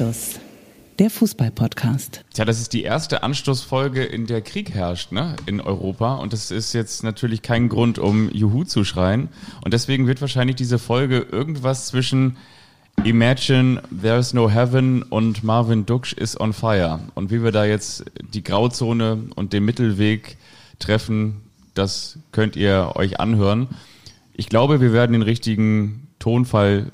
Anstoß, der Fußball-Podcast. Tja, das ist die erste Anstoßfolge, in der Krieg herrscht, ne, in Europa. Und das ist jetzt natürlich kein Grund, um Juhu zu schreien. Und deswegen wird wahrscheinlich diese Folge irgendwas zwischen Imagine There's No Heaven und Marvin Duksch is on Fire. Und wie wir da jetzt die Grauzone und den Mittelweg treffen, das könnt ihr euch anhören. Ich glaube, wir werden den richtigen Tonfall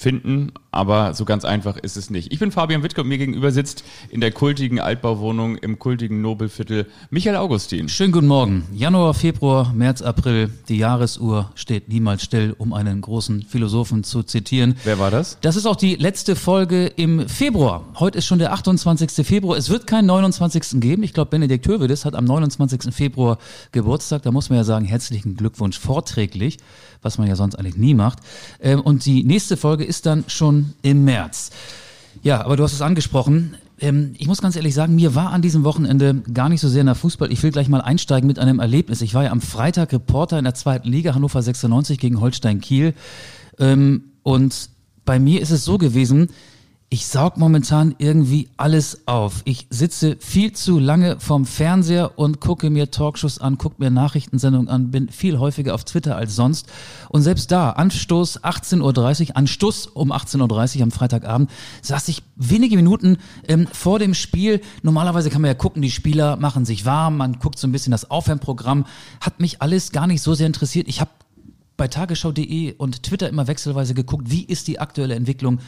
finden, aber so ganz einfach ist es nicht. Ich bin Fabian Wittke und mir gegenüber sitzt in der kultigen Altbauwohnung im kultigen Nobelviertel Michael Augustin. Schönen guten Morgen. Januar, Februar, März, April. Die Jahresuhr steht niemals still, um einen großen Philosophen zu zitieren. Wer war das? Das ist auch die letzte Folge im Februar. Heute ist schon der 28. Februar. Es wird keinen 29. geben. Ich glaube, Benedikt Hövedes hat am 29. Februar Geburtstag. Da muss man ja sagen, herzlichen Glückwunsch vorträglich was man ja sonst eigentlich nie macht. Ähm, und die nächste Folge ist dann schon im März. Ja, aber du hast es angesprochen. Ähm, ich muss ganz ehrlich sagen, mir war an diesem Wochenende gar nicht so sehr nach Fußball. Ich will gleich mal einsteigen mit einem Erlebnis. Ich war ja am Freitag Reporter in der zweiten Liga Hannover 96 gegen Holstein Kiel. Ähm, und bei mir ist es so gewesen, ich saug momentan irgendwie alles auf. Ich sitze viel zu lange vorm Fernseher und gucke mir Talkshows an, gucke mir Nachrichtensendungen an, bin viel häufiger auf Twitter als sonst. Und selbst da, Anstoß 18.30 Uhr, Anstoß um 18.30 Uhr am Freitagabend, saß ich wenige Minuten ähm, vor dem Spiel. Normalerweise kann man ja gucken, die Spieler machen sich warm, man guckt so ein bisschen das Aufwärmprogramm. Hat mich alles gar nicht so sehr interessiert. Ich habe bei tagesschau.de und Twitter immer wechselweise geguckt, wie ist die aktuelle Entwicklung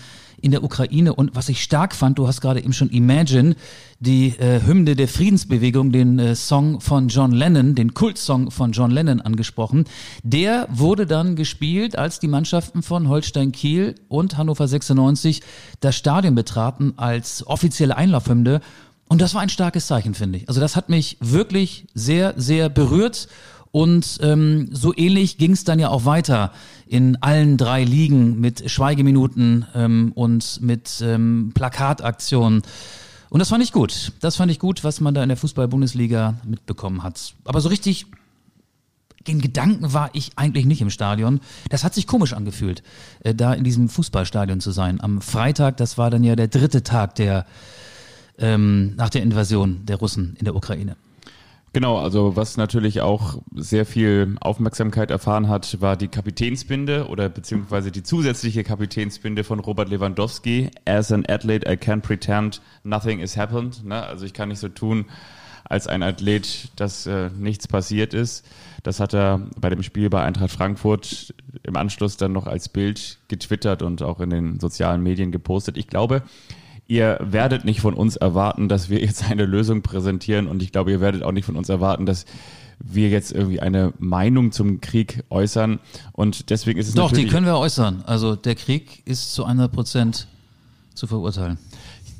in der Ukraine. Und was ich stark fand, du hast gerade eben schon Imagine, die äh, Hymne der Friedensbewegung, den äh, Song von John Lennon, den Kultsong von John Lennon angesprochen. Der wurde dann gespielt, als die Mannschaften von Holstein Kiel und Hannover 96 das Stadion betraten als offizielle Einlaufhymne. Und das war ein starkes Zeichen, finde ich. Also das hat mich wirklich sehr, sehr berührt. Und ähm, so ähnlich ging es dann ja auch weiter in allen drei Ligen mit Schweigeminuten ähm, und mit ähm, Plakataktionen. Und das fand ich gut. Das fand ich gut, was man da in der Fußball-Bundesliga mitbekommen hat. Aber so richtig in Gedanken war ich eigentlich nicht im Stadion. Das hat sich komisch angefühlt, äh, da in diesem Fußballstadion zu sein. Am Freitag, das war dann ja der dritte Tag der ähm, nach der Invasion der Russen in der Ukraine. Genau, also was natürlich auch sehr viel Aufmerksamkeit erfahren hat, war die Kapitänsbinde oder beziehungsweise die zusätzliche Kapitänsbinde von Robert Lewandowski. As an athlete, I can't pretend nothing is happened. Ne? Also ich kann nicht so tun, als ein Athlet, dass äh, nichts passiert ist. Das hat er bei dem Spiel bei Eintracht Frankfurt im Anschluss dann noch als Bild getwittert und auch in den sozialen Medien gepostet. Ich glaube, ihr werdet nicht von uns erwarten, dass wir jetzt eine Lösung präsentieren und ich glaube, ihr werdet auch nicht von uns erwarten, dass wir jetzt irgendwie eine Meinung zum Krieg äußern und deswegen ist es Doch, die können wir äußern. Also der Krieg ist zu 100 Prozent zu verurteilen.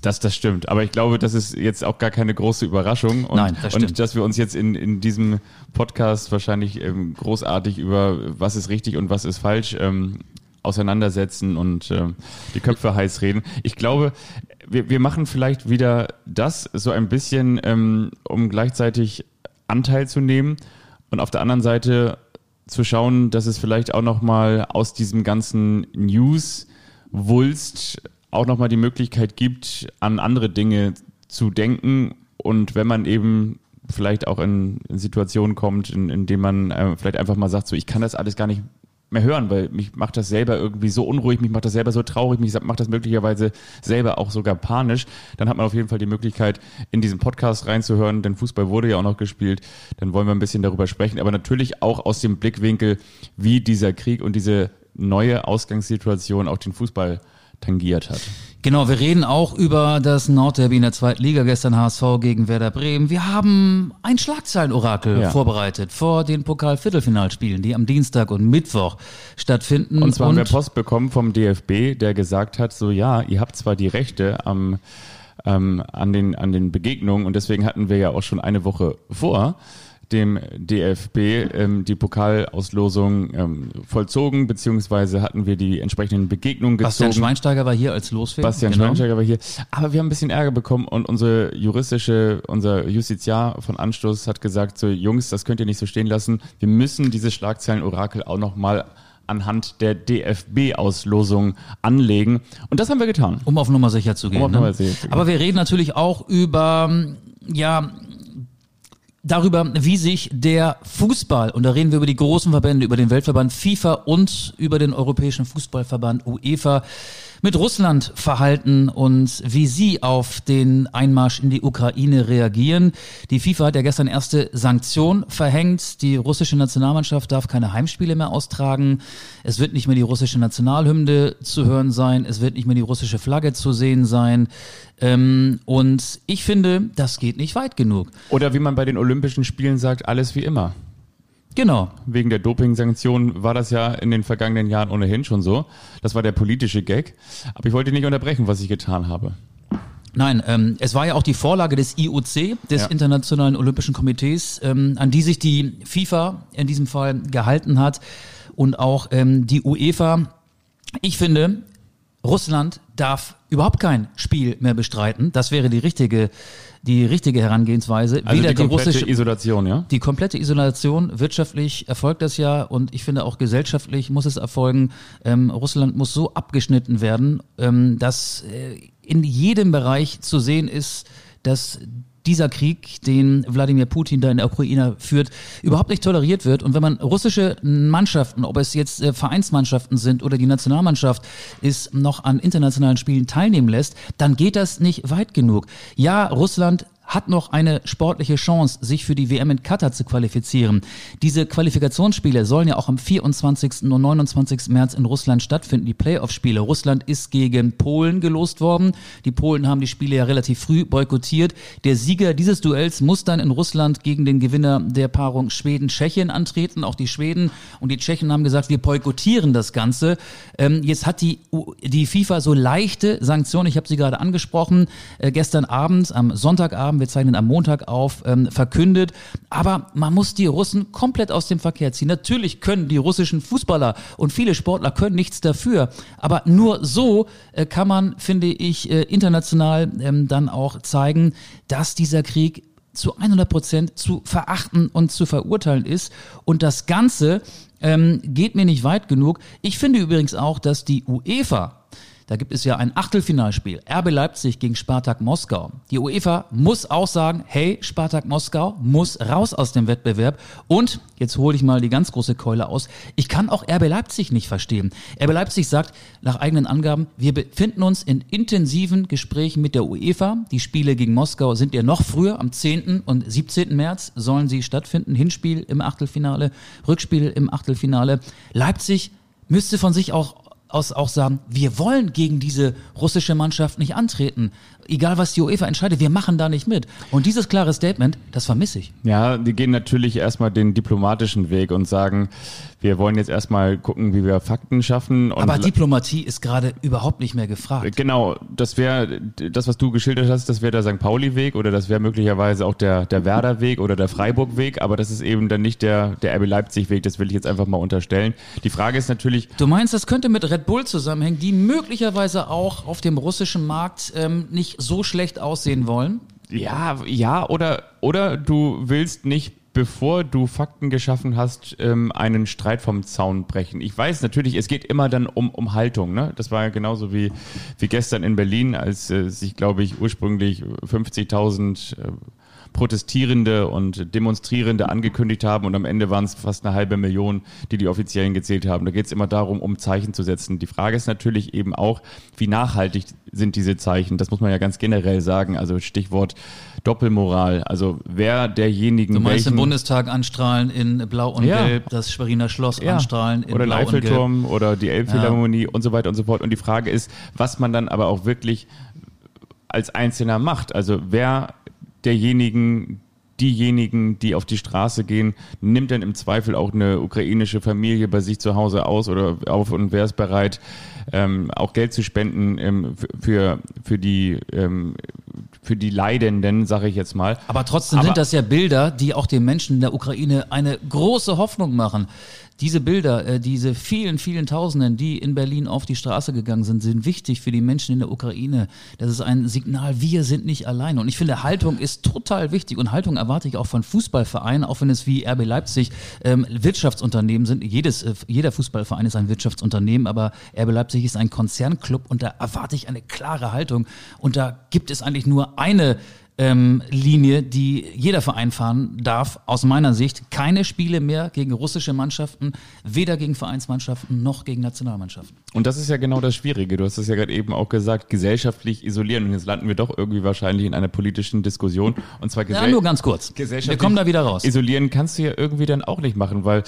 Das, das stimmt. Aber ich glaube, das ist jetzt auch gar keine große Überraschung. Und, Nein, das stimmt. Und dass wir uns jetzt in, in diesem Podcast wahrscheinlich ähm, großartig über was ist richtig und was ist falsch ähm, auseinandersetzen und äh, die Köpfe heiß reden. Ich glaube, wir, wir machen vielleicht wieder das so ein bisschen, ähm, um gleichzeitig Anteil zu nehmen und auf der anderen Seite zu schauen, dass es vielleicht auch nochmal aus diesem ganzen News-Wulst auch nochmal die Möglichkeit gibt, an andere Dinge zu denken. Und wenn man eben vielleicht auch in, in Situationen kommt, in, in denen man äh, vielleicht einfach mal sagt, so ich kann das alles gar nicht mehr hören, weil mich macht das selber irgendwie so unruhig, mich macht das selber so traurig, mich macht das möglicherweise selber auch sogar panisch. Dann hat man auf jeden Fall die Möglichkeit, in diesen Podcast reinzuhören, denn Fußball wurde ja auch noch gespielt. Dann wollen wir ein bisschen darüber sprechen, aber natürlich auch aus dem Blickwinkel, wie dieser Krieg und diese neue Ausgangssituation auch den Fußball tangiert hat. Genau, wir reden auch über das Nordderby in der zweiten Liga, gestern HSV gegen Werder Bremen. Wir haben ein Schlagzeilenorakel ja. vorbereitet vor den Pokal-Viertelfinalspielen, die am Dienstag und Mittwoch stattfinden. Und zwar und haben wir Post bekommen vom DFB, der gesagt hat, so ja, ihr habt zwar die Rechte am ähm, an, den, an den Begegnungen und deswegen hatten wir ja auch schon eine Woche vor dem DFB ähm, die Pokalauslosung ähm, vollzogen, beziehungsweise hatten wir die entsprechenden Begegnungen gezogen. Bastian Schweinsteiger war hier als Losfee. Bastian genau. Schweinsteiger war hier. Aber wir haben ein bisschen Ärger bekommen und unsere juristische, unser Justiziar von Anstoß hat gesagt, so Jungs, das könnt ihr nicht so stehen lassen. Wir müssen dieses Schlagzeilen-Orakel auch nochmal anhand der DFB-Auslosung anlegen. Und das haben wir getan. Um auf Nummer sicher zu gehen. Um auf ne? Nummer sicher zu gehen. Aber wir reden natürlich auch über, ja, darüber, wie sich der Fußball, und da reden wir über die großen Verbände, über den Weltverband FIFA und über den Europäischen Fußballverband UEFA, mit Russland verhalten und wie sie auf den Einmarsch in die Ukraine reagieren. Die FIFA hat ja gestern erste Sanktion verhängt. Die russische Nationalmannschaft darf keine Heimspiele mehr austragen. Es wird nicht mehr die russische Nationalhymne zu hören sein. Es wird nicht mehr die russische Flagge zu sehen sein. Ähm, und ich finde, das geht nicht weit genug. Oder wie man bei den Olympischen Spielen sagt, alles wie immer. Genau. Wegen der Doping-Sanktionen war das ja in den vergangenen Jahren ohnehin schon so. Das war der politische Gag. Aber ich wollte nicht unterbrechen, was ich getan habe. Nein, ähm, es war ja auch die Vorlage des IOC, des Ja. Internationalen Olympischen Komitees, ähm, an die sich die FIFA in diesem Fall gehalten hat und auch ähm, die UEFA. Ich finde, Russland darf überhaupt kein Spiel mehr bestreiten. Das wäre die richtige, die richtige Herangehensweise. Also Weder die komplette russische Isolation, ja? die komplette Isolation, wirtschaftlich erfolgt das ja und ich finde auch gesellschaftlich muss es erfolgen. Ähm, Russland muss so abgeschnitten werden, ähm, dass äh, in jedem Bereich zu sehen ist, dass dieser Krieg, den Wladimir Putin da in der Ukraine führt, überhaupt nicht toleriert wird. Und wenn man russische Mannschaften, ob es jetzt äh, Vereinsmannschaften sind oder die Nationalmannschaft ist, noch an internationalen Spielen teilnehmen lässt, dann geht das nicht weit genug. Ja, Russland hat noch eine sportliche Chance, sich für die WM in Katar zu qualifizieren. Diese Qualifikationsspiele sollen ja auch am 24. und 29. März in Russland stattfinden, die Playoff-Spiele. Russland ist gegen Polen gelost worden. Die Polen haben die Spiele ja relativ früh boykottiert. Der Sieger dieses Duells muss dann in Russland gegen den Gewinner der Paarung Schweden-Tschechien antreten. Auch die Schweden und die Tschechen haben gesagt, wir boykottieren das Ganze. Ähm, jetzt hat die, die FIFA so leichte Sanktionen, ich habe sie gerade angesprochen, äh, gestern Abend, am Sonntagabend, wir zeichnen am Montag auf, ähm, verkündet. Aber man muss die Russen komplett aus dem Verkehr ziehen. Natürlich können die russischen Fußballer und viele Sportler können nichts dafür. Aber nur so äh, kann man, finde ich, äh, international ähm, dann auch zeigen, dass dieser Krieg zu 100 Prozent zu verachten und zu verurteilen ist. Und das Ganze ähm, geht mir nicht weit genug. Ich finde übrigens auch, dass die UEFA da gibt es ja ein Achtelfinalspiel. RB Leipzig gegen Spartak Moskau. Die UEFA muss auch sagen, hey, Spartak Moskau muss raus aus dem Wettbewerb. Und, jetzt hole ich mal die ganz große Keule aus, ich kann auch RB Leipzig nicht verstehen. RB Leipzig sagt nach eigenen Angaben, wir befinden uns in intensiven Gesprächen mit der UEFA. Die Spiele gegen Moskau sind ja noch früher, am 10. und 17. März sollen sie stattfinden. Hinspiel im Achtelfinale, Rückspiel im Achtelfinale. Leipzig müsste von sich auch aus auch sagen, wir wollen gegen diese russische Mannschaft nicht antreten. Egal was die UEFA entscheidet, wir machen da nicht mit. Und dieses klare Statement, das vermisse ich. Ja, die gehen natürlich erstmal den diplomatischen Weg und sagen, wir wollen jetzt erstmal gucken, wie wir Fakten schaffen. Aber Diplomatie ist gerade überhaupt nicht mehr gefragt. Genau, das wäre das, was du geschildert hast, das wäre der St. Pauli-Weg oder das wäre möglicherweise auch der, der Werder-Weg oder der Freiburg-Weg, aber das ist eben dann nicht der, der RB Leipzig-Weg, das will ich jetzt einfach mal unterstellen. Die Frage ist natürlich, Du meinst, das könnte mit Red Bull zusammenhängen, die möglicherweise auch auf dem russischen Markt ähm, nicht so schlecht aussehen wollen? ja, ja, oder, oder du willst nicht bevor du Fakten geschaffen hast, ähm, einen Streit vom Zaun brechen. Ich weiß natürlich, es geht immer dann um, um Haltung. Ne? Das war ja genauso wie, wie gestern in Berlin, als äh, sich, glaube ich, ursprünglich 50.000 äh, Protestierende und Demonstrierende angekündigt haben und am Ende waren es fast eine halbe Million, die die Offiziellen gezählt haben. Da geht es immer darum, um Zeichen zu setzen. Die Frage ist natürlich eben auch, wie nachhaltig sind diese Zeichen? Das muss man ja ganz generell sagen. Also Stichwort Doppelmoral. Also wer derjenigen, Du meinst welchen, im Bundestag anstrahlen in Blau und Ja. Gelb, das Schweriner Schloss ja, anstrahlen in oder Blau den und Gelb. Eiffelturm oder die Elbphilharmonie und so weiter und so fort. Und die Frage ist, was man dann aber auch wirklich als Einzelner macht. Also wer derjenigen, diejenigen, die auf die Straße gehen, nimmt dann im Zweifel auch eine ukrainische Familie bei sich zu Hause aus oder auf und wer ist bereit, ähm, auch Geld zu spenden ähm, für, für die ähm, für die Leidenden, sage ich jetzt mal. Aber trotzdem Aber- sind das ja Bilder, die auch den Menschen in der Ukraine eine große Hoffnung machen. Diese Bilder, äh, diese vielen, vielen Tausenden, die in Berlin auf die Straße gegangen sind, sind wichtig für die Menschen in der Ukraine. Das ist ein Signal, wir sind nicht allein. Und ich finde, Haltung ist total wichtig und Haltung erwarte ich auch von Fußballvereinen, auch wenn es wie RB Leipzig ähm, Wirtschaftsunternehmen sind. Jedes, äh, jeder Fußballverein ist ein Wirtschaftsunternehmen, aber RB Leipzig ist ein Konzernclub und da erwarte ich eine klare Haltung. Und da gibt es eigentlich nur eine ähm, Linie, die jeder Verein fahren darf, aus meiner Sicht. Keine Spiele mehr gegen russische Mannschaften, weder gegen Vereinsmannschaften noch gegen Nationalmannschaften. Und das ist ja genau das Schwierige. Du hast es ja gerade eben auch gesagt, gesellschaftlich isolieren. Und jetzt landen wir doch irgendwie wahrscheinlich in einer politischen Diskussion. Und zwar Ja, nur ganz kurz. Wir kommen da wieder raus. Isolieren kannst du ja irgendwie dann auch nicht machen, weil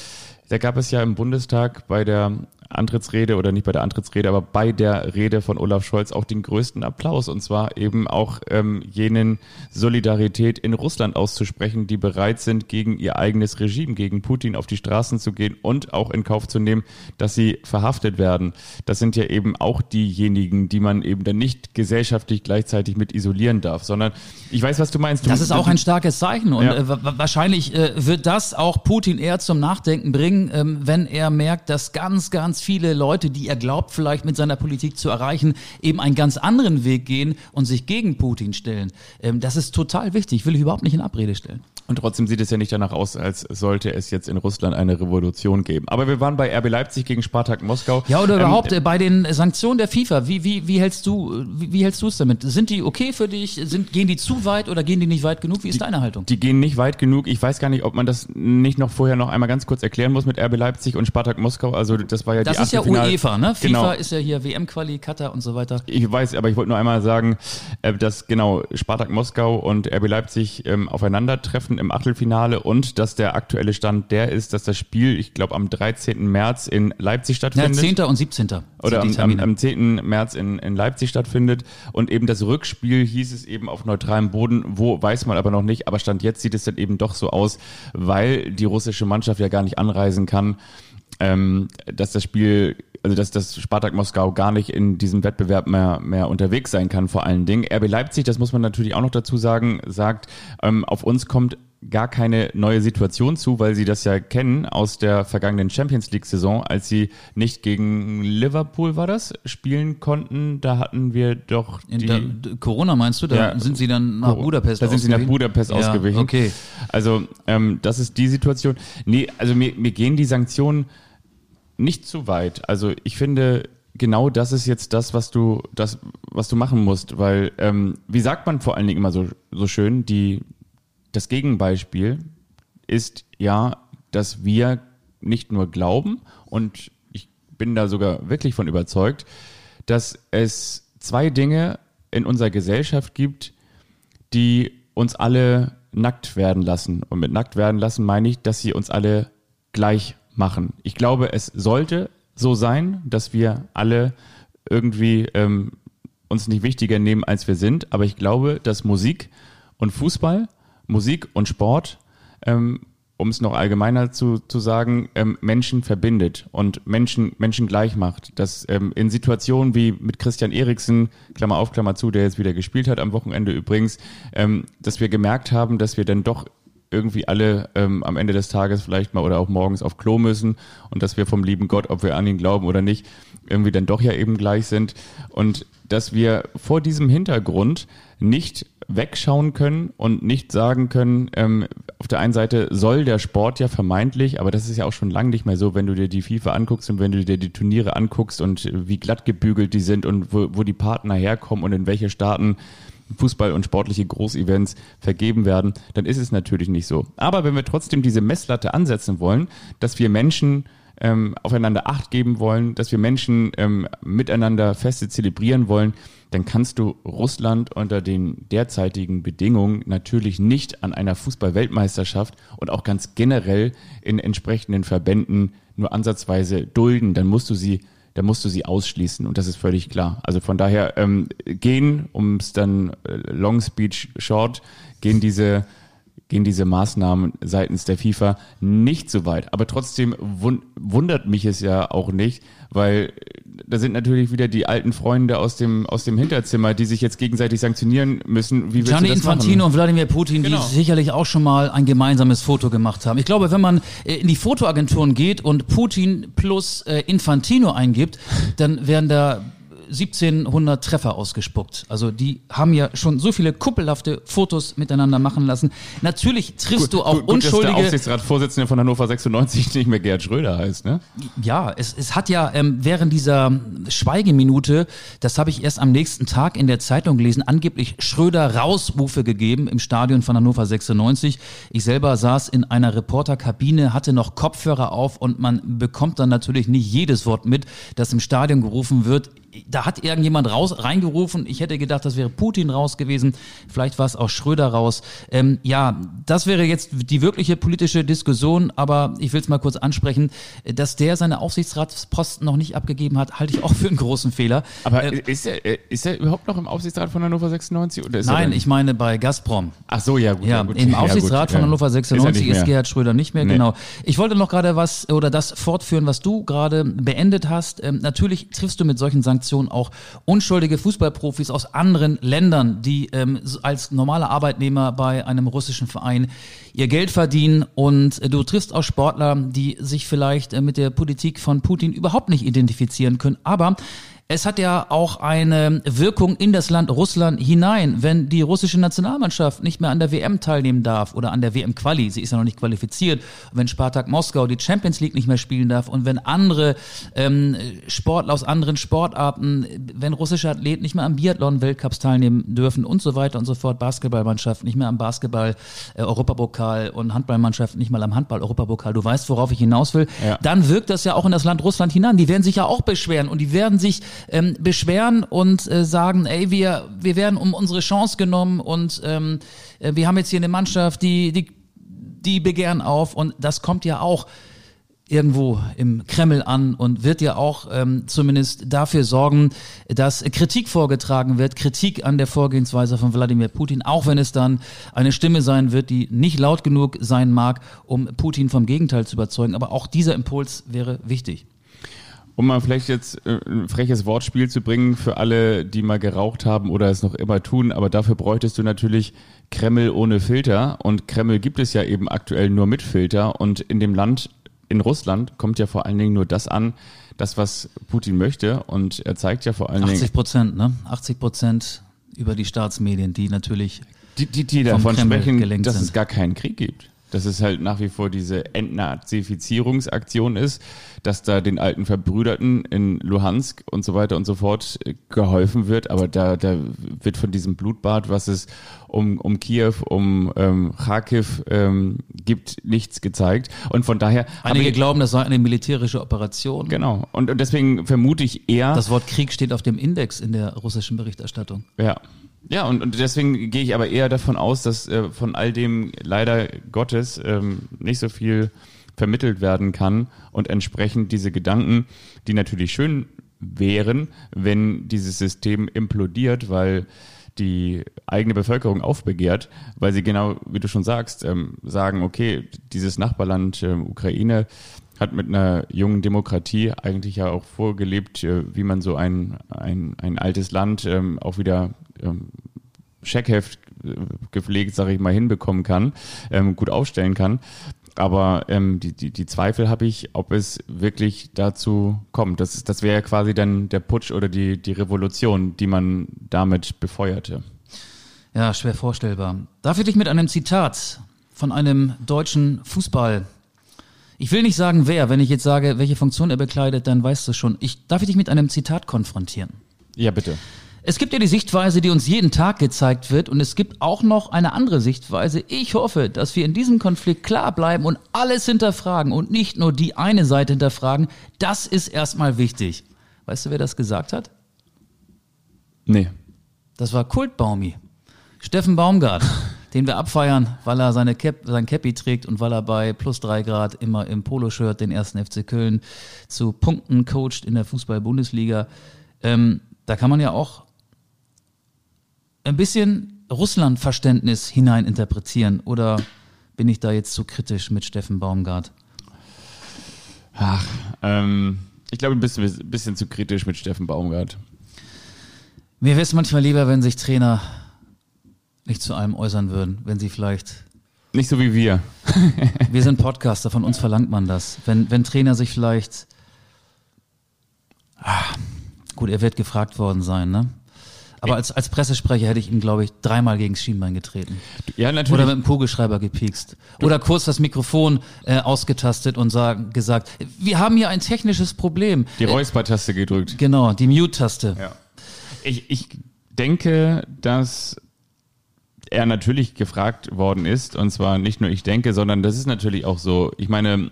da gab es ja im Bundestag bei der Antrittsrede oder nicht bei der Antrittsrede, aber bei der Rede von Olaf Scholz auch den größten Applaus und zwar eben auch ähm, jenen Solidarität in Russland auszusprechen, die bereit sind, gegen ihr eigenes Regime, gegen Putin auf die Straßen zu gehen und auch in Kauf zu nehmen, dass sie verhaftet werden. Das sind ja eben auch diejenigen, die man eben dann nicht gesellschaftlich gleichzeitig mit isolieren darf, sondern ich weiß, was du meinst. Du, Das ist auch ein starkes Zeichen und Ja. äh, wa- wa- wahrscheinlich äh, wird das auch Putin eher zum Nachdenken bringen, ähm, wenn er merkt, dass ganz, ganz viele Leute, die er glaubt, vielleicht mit seiner Politik zu erreichen, eben einen ganz anderen Weg gehen und sich gegen Putin stellen. Ähm, das ist total wichtig, will ich überhaupt nicht in Abrede stellen. Und trotzdem sieht es ja nicht danach aus, als sollte es jetzt in Russland eine Revolution geben. Aber wir waren bei RB Leipzig gegen Spartak Moskau. Ja, oder Ähm, überhaupt äh, bei den Sanktionen der FIFA, wie, wie, wie hältst du, wie, wie hältst du es damit? Sind die okay für dich? Sind, gehen die zu weit oder gehen die nicht weit genug? Wie ist deine Haltung? Die gehen nicht weit genug. Ich weiß gar nicht, ob man das nicht noch vorher noch einmal ganz kurz erklären muss mit RB Leipzig und Spartak Moskau. Also das war ja Das die ist ja UEFA, ne? FIFA Genau. ist ja hier WM-Quali, Katar und so weiter. Ich weiß, aber ich wollte nur einmal sagen, äh, dass genau Spartak Moskau und RB Leipzig ähm, aufeinandertreffen im Achtelfinale und dass der aktuelle Stand der ist, dass das Spiel, ich glaube, am 13. März in Leipzig Ja, stattfindet. 10. und 17. oder am, am, am 10. März in, in Leipzig stattfindet. Und eben das Rückspiel hieß es eben auf neutralem Boden, wo weiß man aber noch nicht. Aber Stand jetzt sieht es dann eben doch so aus, weil die russische Mannschaft ja gar nicht anreisen kann, ähm, dass das Spiel, also dass das Spartak Moskau gar nicht in diesem Wettbewerb mehr, mehr unterwegs sein kann, vor allen Dingen. RB Leipzig, das muss man natürlich auch noch dazu sagen, sagt, ähm, auf uns kommt gar keine neue Situation zu, weil sie das ja kennen aus der vergangenen Champions League Saison, als sie nicht gegen Liverpool war das spielen konnten. Da hatten wir doch In die der, d- Corona meinst du? Da Ja. sind sie dann nach Budapest da sind sie nach ausgewichen? Budapest ja, ausgewichen. Okay. Also ähm, das ist die Situation. Nee, also mir, mir gehen die Sanktionen nicht zu weit. Also ich finde, genau das ist jetzt das, was du, das, was du machen musst, weil, ähm, wie sagt man vor allen Dingen immer so, so schön, die, das Gegenbeispiel ist ja, dass wir nicht nur glauben und ich bin da sogar wirklich von überzeugt, dass es zwei Dinge in unserer Gesellschaft gibt, die uns alle nackt werden lassen. Und mit nackt werden lassen meine ich, dass sie uns alle gleich machen. Ich glaube, es sollte so sein, dass wir alle irgendwie ähm, uns nicht wichtiger nehmen, als wir sind. Aber ich glaube, dass Musik und Fußball, Musik und Sport, ähm, um es noch allgemeiner zu, zu sagen, ähm, Menschen verbindet und Menschen, Menschen gleich macht. Dass ähm, in Situationen wie mit Christian Eriksen, Klammer auf, Klammer zu, der jetzt wieder gespielt hat am Wochenende übrigens, ähm, dass wir gemerkt haben, dass wir dann doch irgendwie alle ähm, am Ende des Tages vielleicht mal oder auch morgens auf Klo müssen und dass wir vom lieben Gott, ob wir an ihn glauben oder nicht, irgendwie dann doch ja eben gleich sind und dass wir vor diesem Hintergrund nicht wegschauen können und nicht sagen können, ähm, auf der einen Seite soll der Sport ja vermeintlich, aber das ist ja auch schon lange nicht mehr so, wenn du dir die FIFA anguckst und wenn du dir die Turniere anguckst und wie glatt gebügelt die sind und wo, wo die Partner herkommen und in welche Staaten Fußball und sportliche Großevents vergeben werden, dann ist es natürlich nicht so. Aber wenn wir trotzdem diese Messlatte ansetzen wollen, dass wir Menschen ähm, aufeinander Acht geben wollen, dass wir Menschen ähm, miteinander Feste zelebrieren wollen, dann kannst du Russland unter den derzeitigen Bedingungen natürlich nicht an einer Fußball-Weltmeisterschaft und auch ganz generell in entsprechenden Verbänden nur ansatzweise dulden. Dann musst du sie da musst du sie ausschließen und das ist völlig klar. Also von daher ähm, gehen, um es dann äh, Long Speech Short, gehen diese gehen diese Maßnahmen seitens der FIFA nicht so weit. Aber trotzdem wundert mich es ja auch nicht, weil da sind natürlich wieder die alten Freunde aus dem, aus dem Hinterzimmer, die sich jetzt gegenseitig sanktionieren müssen. Wie Gianni Infantino machen? und Wladimir Putin, genau. die sicherlich auch schon mal ein gemeinsames Foto gemacht haben. Ich glaube, wenn man äh, in die Fotoagenturen geht und Putin plus äh, Infantino eingibt, dann werden da 1700 Treffer ausgespuckt. Also die haben ja schon so viele kuppelhafte Fotos miteinander machen lassen. Natürlich triffst gut, du auch gut, unschuldige... Gut, dass der Aufsichtsratsvorsitzende von Hannover 96 nicht mehr Gerd Schröder heißt, ne? Ja, es, es hat ja ähm, während dieser Schweigeminute, das habe ich erst am nächsten Tag in der Zeitung gelesen, angeblich Schröder Rausrufe gegeben im Stadion von Hannover 96. Ich selber saß in einer Reporterkabine, hatte noch Kopfhörer auf und man bekommt dann natürlich nicht jedes Wort mit, das im Stadion gerufen wird da hat irgendjemand raus reingerufen. Ich hätte gedacht, das wäre Putin raus gewesen. Vielleicht war es auch Schröder raus. Ähm, ja, das wäre jetzt die wirkliche politische Diskussion. Aber ich will es mal kurz ansprechen, dass der seine Aufsichtsratsposten noch nicht abgegeben hat, halte ich auch für einen großen Fehler. Aber äh, ist, er, äh, ist er überhaupt noch im Aufsichtsrat von Hannover 96? Oder ist nein, ich meine bei Gazprom. Ach so, ja gut. Ja, gut. im Aufsichtsrat ja, von Hannover 96 ist, ist Gerhard Schröder nicht mehr. Nee. Genau. Ich wollte noch gerade was oder das fortführen, was du gerade beendet hast. Ähm, natürlich triffst du mit solchen Sanktionen Sanktionen auch unschuldige Fußballprofis aus anderen Ländern, die ähm, als normale Arbeitnehmer bei einem russischen Verein ihr Geld verdienen. Und äh, du triffst auch Sportler, die sich vielleicht äh, mit der Politik von Putin überhaupt nicht identifizieren können, aber es hat ja auch eine Wirkung in das Land Russland hinein, wenn die russische Nationalmannschaft nicht mehr an der WM teilnehmen darf oder an der WM-Quali, sie ist ja noch nicht qualifiziert, wenn Spartak Moskau die Champions League nicht mehr spielen darf und wenn andere ähm, Sportler aus anderen Sportarten, wenn russische Athleten nicht mehr am Biathlon-Weltcups teilnehmen dürfen und so weiter und so fort, Basketballmannschaft nicht mehr am Basketball-Europapokal äh, und Handballmannschaft nicht mal am Handball-Europapokal, du weißt, worauf ich hinaus will, ja. dann wirkt das ja auch in das Land Russland hinein. Die werden sich ja auch beschweren und die werden sich ähm, beschweren und äh, sagen, ey, wir, wir werden um unsere Chance genommen und ähm, äh, wir haben jetzt hier eine Mannschaft, die, die, die begehren auf und das kommt ja auch irgendwo im Kreml an und wird ja auch ähm, zumindest dafür sorgen, dass Kritik vorgetragen wird, Kritik an der Vorgehensweise von Wladimir Putin, auch wenn es dann eine Stimme sein wird, die nicht laut genug sein mag, um Putin vom Gegenteil zu überzeugen. Aber auch dieser Impuls wäre wichtig um mal vielleicht jetzt äh, ein freches Wortspiel zu bringen für alle, die mal geraucht haben oder es noch immer tun, aber dafür bräuchtest du natürlich Kreml ohne Filter und Kreml gibt es ja eben aktuell nur mit Filter und in dem Land, in Russland, kommt ja vor allen Dingen nur das an, das, was Putin möchte und er zeigt ja vor allen 80 Dingen... 80 Prozent, ne? 80 Prozent über die Staatsmedien, die natürlich die, die, die davon Kreml sprechen, dass sind. es gar keinen Krieg gibt dass es halt nach wie vor diese Entnazifizierungsaktion ist, dass da den alten Verbrüderten in Luhansk und so weiter und so fort äh, geholfen wird, aber da, da wird von diesem Blutbad, was es um, um Kiew, um ähm, Kharkiv ähm, gibt, nichts gezeigt. Und von daher. Einige ich, glauben, das sei eine militärische Operation. Genau. Und, und deswegen vermute ich eher. Das Wort Krieg steht auf dem Index in der russischen Berichterstattung. Ja. Ja, und, und deswegen gehe ich aber eher davon aus, dass äh, von all dem leider Gottes ähm, nicht so viel vermittelt werden kann und entsprechend diese Gedanken, die natürlich schön wären, wenn dieses System implodiert, weil die eigene Bevölkerung aufbegehrt, weil sie genau, wie du schon sagst, ähm, sagen, okay, dieses Nachbarland äh, Ukraine hat mit einer jungen Demokratie eigentlich ja auch vorgelebt, äh, wie man so ein, ein, ein altes Land ähm, auch wieder ähm, Scheckheft äh, gepflegt, sage ich mal, hinbekommen kann, ähm, gut aufstellen kann. Aber ähm, die, die, die Zweifel habe ich, ob es wirklich dazu kommt. Das, ist, das wäre ja quasi dann der Putsch oder die, die Revolution, die man damit befeuerte. Ja, schwer vorstellbar. Darf ich dich mit einem Zitat von einem deutschen Fußball ich will nicht sagen wer, wenn ich jetzt sage, welche Funktion er bekleidet, dann weißt du schon. Ich darf ich dich mit einem Zitat konfrontieren. Ja, bitte. Es gibt ja die Sichtweise, die uns jeden Tag gezeigt wird, und es gibt auch noch eine andere Sichtweise. Ich hoffe, dass wir in diesem Konflikt klar bleiben und alles hinterfragen und nicht nur die eine Seite hinterfragen. Das ist erstmal wichtig. Weißt du, wer das gesagt hat? Nee. Das war Kultbaumi. Steffen Baumgart, den wir abfeiern, weil er seine Cap, sein Cappy trägt und weil er bei plus drei Grad immer im Poloshirt den ersten FC Köln zu Punkten coacht in der Fußball-Bundesliga. Ähm, da kann man ja auch ein bisschen Russland-Verständnis hineininterpretieren oder bin ich da jetzt zu kritisch mit Steffen Baumgart? Ach, ähm, ich glaube, ein bisschen, bisschen zu kritisch mit Steffen Baumgart. Mir wäre es manchmal lieber, wenn sich Trainer nicht zu allem äußern würden, wenn sie vielleicht. Nicht so wie wir. wir sind Podcaster, von uns verlangt man das. Wenn, wenn Trainer sich vielleicht. Ah, gut, er wird gefragt worden sein, ne? Aber als, als Pressesprecher hätte ich ihn, glaube ich, dreimal gegen das Schienbein getreten. Ja, natürlich. Oder mit dem Kugelschreiber gepiekst. Oder kurz das Mikrofon äh, ausgetastet und sagen, gesagt, wir haben hier ein technisches Problem. Die Räusper-Taste gedrückt. Genau, die Mute-Taste. Ja. Ich, ich denke, dass er natürlich gefragt worden ist. Und zwar nicht nur ich denke, sondern das ist natürlich auch so. Ich meine,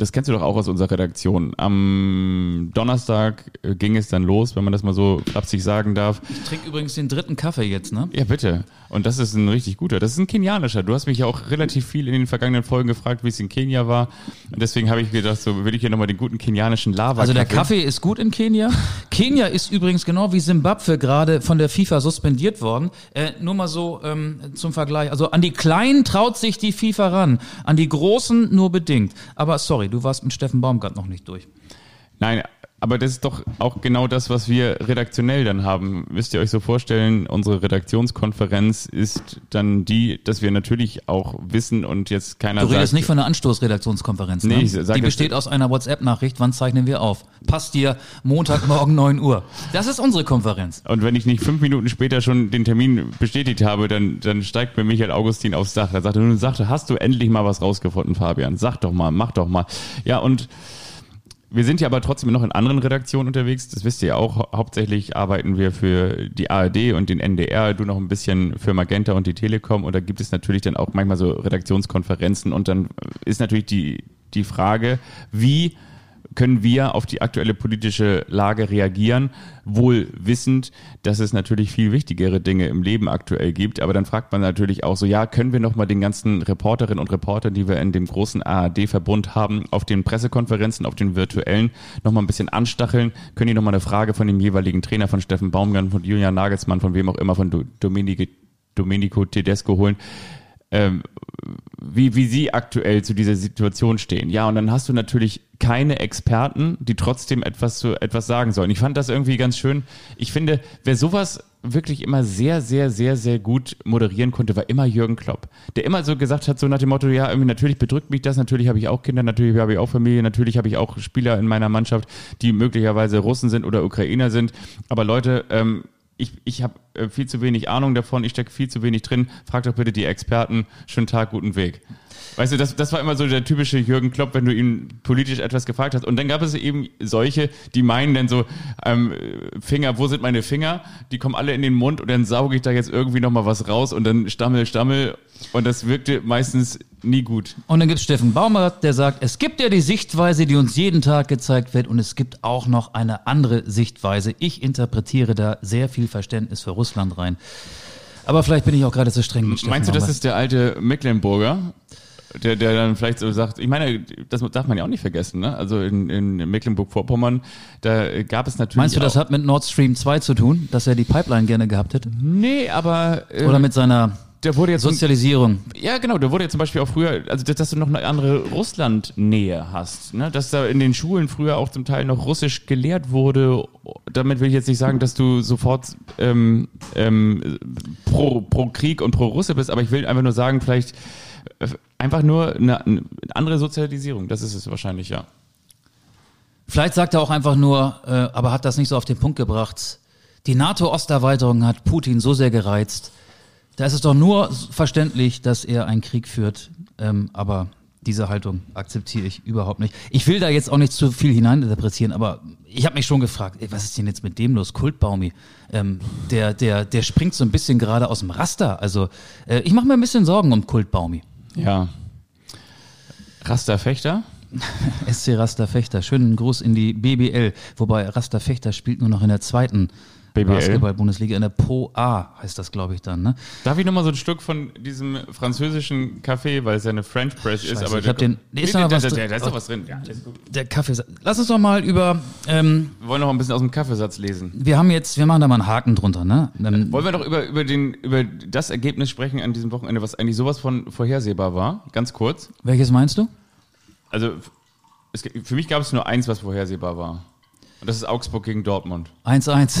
das kennst du doch auch aus unserer Redaktion. Am Donnerstag äh, ging es dann los, wenn man das mal so flapsig sagen darf. Ich trinke übrigens den dritten Kaffee jetzt, ne? Ja, bitte. Und das ist ein richtig guter. Das ist ein kenianischer. Du hast mich ja auch relativ viel in den vergangenen Folgen gefragt, wie es in Kenia war. Und deswegen habe ich gedacht, so will ich hier nochmal den guten kenianischen Lava. Also der Kaffee ist gut in Kenia. Kenia ist übrigens genau wie Simbabwe gerade von der FIFA suspendiert worden. Äh, nur mal so ähm, zum Vergleich. Also an die Kleinen traut sich die FIFA ran, an die Großen nur bedingt. Aber sorry, du warst mit Steffen Baumgart noch nicht durch. Nein, aber das ist doch auch genau das, was wir redaktionell dann haben. Müsst ihr euch so vorstellen, unsere Redaktionskonferenz ist dann die, dass wir natürlich auch wissen und jetzt keiner Du redest sagt, nicht von einer Anstoßredaktionskonferenz, ne? Nee, ich sag Die besteht aus einer WhatsApp-Nachricht, wann zeichnen wir auf? Passt dir Montagmorgen 9 Uhr. Das ist unsere Konferenz. Und wenn ich nicht fünf Minuten später schon den Termin bestätigt habe, dann, dann steigt mir Michael Augustin aufs Dach. Er sagte, nun sagte, hast du endlich mal was rausgefunden, Fabian? Sag doch mal, mach doch mal. Ja, und wir sind ja aber trotzdem noch in anderen Redaktionen unterwegs. Das wisst ihr ja auch. Hau- Hauptsächlich arbeiten wir für die ARD und den NDR, du noch ein bisschen für Magenta und die Telekom. Und da gibt es natürlich dann auch manchmal so Redaktionskonferenzen. Und dann ist natürlich die, die Frage, wie können wir auf die aktuelle politische Lage reagieren, wohl wissend, dass es natürlich viel wichtigere Dinge im Leben aktuell gibt. Aber dann fragt man natürlich auch so, ja, können wir nochmal den ganzen Reporterinnen und Reportern, die wir in dem großen ARD-Verbund haben, auf den Pressekonferenzen, auf den virtuellen, nochmal ein bisschen anstacheln? Können die nochmal eine Frage von dem jeweiligen Trainer, von Steffen Baumgart, von Julian Nagelsmann, von wem auch immer, von Do- Domenico, Domenico Tedesco holen? Ähm, wie, wie sie aktuell zu dieser Situation stehen. Ja, und dann hast du natürlich keine Experten, die trotzdem etwas zu etwas sagen sollen. Ich fand das irgendwie ganz schön. Ich finde, wer sowas wirklich immer sehr, sehr, sehr, sehr gut moderieren konnte, war immer Jürgen Klopp. Der immer so gesagt hat, so nach dem Motto, ja, irgendwie natürlich bedrückt mich das, natürlich habe ich auch Kinder, natürlich habe ich auch Familie, natürlich habe ich auch Spieler in meiner Mannschaft, die möglicherweise Russen sind oder Ukrainer sind. Aber Leute, ähm, ich, ich habe äh, viel zu wenig Ahnung davon, ich stecke viel zu wenig drin. Frag doch bitte die Experten. Schönen Tag, guten Weg. Weißt du, das, das war immer so der typische Jürgen Klopp, wenn du ihn politisch etwas gefragt hast. Und dann gab es eben solche, die meinen dann so, ähm, Finger, wo sind meine Finger? Die kommen alle in den Mund und dann sauge ich da jetzt irgendwie nochmal was raus und dann stammel, stammel. Und das wirkte meistens nie gut. Und dann gibt es Steffen Baumgart, der sagt, es gibt ja die Sichtweise, die uns jeden Tag gezeigt wird und es gibt auch noch eine andere Sichtweise. Ich interpretiere da sehr viel Verständnis für Russland rein. Aber vielleicht bin ich auch gerade zu streng mit Steffen Meinst du, das Baumgart. ist der alte Mecklenburger? Der, der dann vielleicht so sagt, ich meine, das darf man ja auch nicht vergessen, ne? Also in, in Mecklenburg-Vorpommern, da gab es natürlich. Meinst du, das hat mit Nord Stream 2 zu tun, dass er die Pipeline gerne gehabt hätte? Nee, aber. äh, Oder mit seiner der wurde jetzt. Sozialisierung? ja, genau, der wurde ja zum Beispiel auch früher, also dass, dass du noch eine andere Russland-Nähe hast, ne? Dass da in den Schulen früher auch zum Teil noch Russisch gelehrt wurde. Damit will ich jetzt nicht sagen, dass du sofort ähm, ähm, pro, pro Krieg und pro Russe bist, aber ich will einfach nur sagen, vielleicht äh, einfach nur eine, eine andere Sozialisierung. Das ist es wahrscheinlich, ja. Vielleicht sagt er auch einfach nur, äh, aber hat das nicht so auf den Punkt gebracht. Die NATO-Osterweiterung hat Putin so sehr gereizt. Da ist es doch nur verständlich, dass er einen Krieg führt. Ähm, aber diese Haltung akzeptiere ich überhaupt nicht. Ich will da jetzt auch nicht zu viel hineininterpretieren, aber ich habe mich schon gefragt, ey, was ist denn jetzt mit dem los? Kultbaumi, ähm, der, der, der springt so ein bisschen gerade aus dem Raster. Also äh, ich mache mir ein bisschen Sorgen um Kultbaumi. Ja. Rasterfechter? SC Raster Fechter, schönen Gruß in die BBL, wobei Raster Fechter spielt nur noch in der zweiten? Basketball-Bundesliga in der Po A heißt das, glaube ich, dann. Ne? Darf ich nochmal so ein Stück von diesem französischen Kaffee, weil es ja eine French Press ist, Scheiße, aber ich hab den- nee, ist da noch da, was da, drin? da ist doch was drin. Ja, ist. Der Kaffee. Lass uns doch mal über. Ähm, Wir wollen noch ein bisschen aus dem Kaffeesatz lesen. wir haben jetzt, wir machen da mal einen Haken drunter, ne? Ähm, Wollen wir doch über, über, den, über das Ergebnis sprechen an diesem Wochenende, was eigentlich sowas von vorhersehbar war? Ganz kurz. welches meinst du? Also es, für mich gab es nur eins, was vorhersehbar war. Und das ist Augsburg gegen Dortmund. 1-1.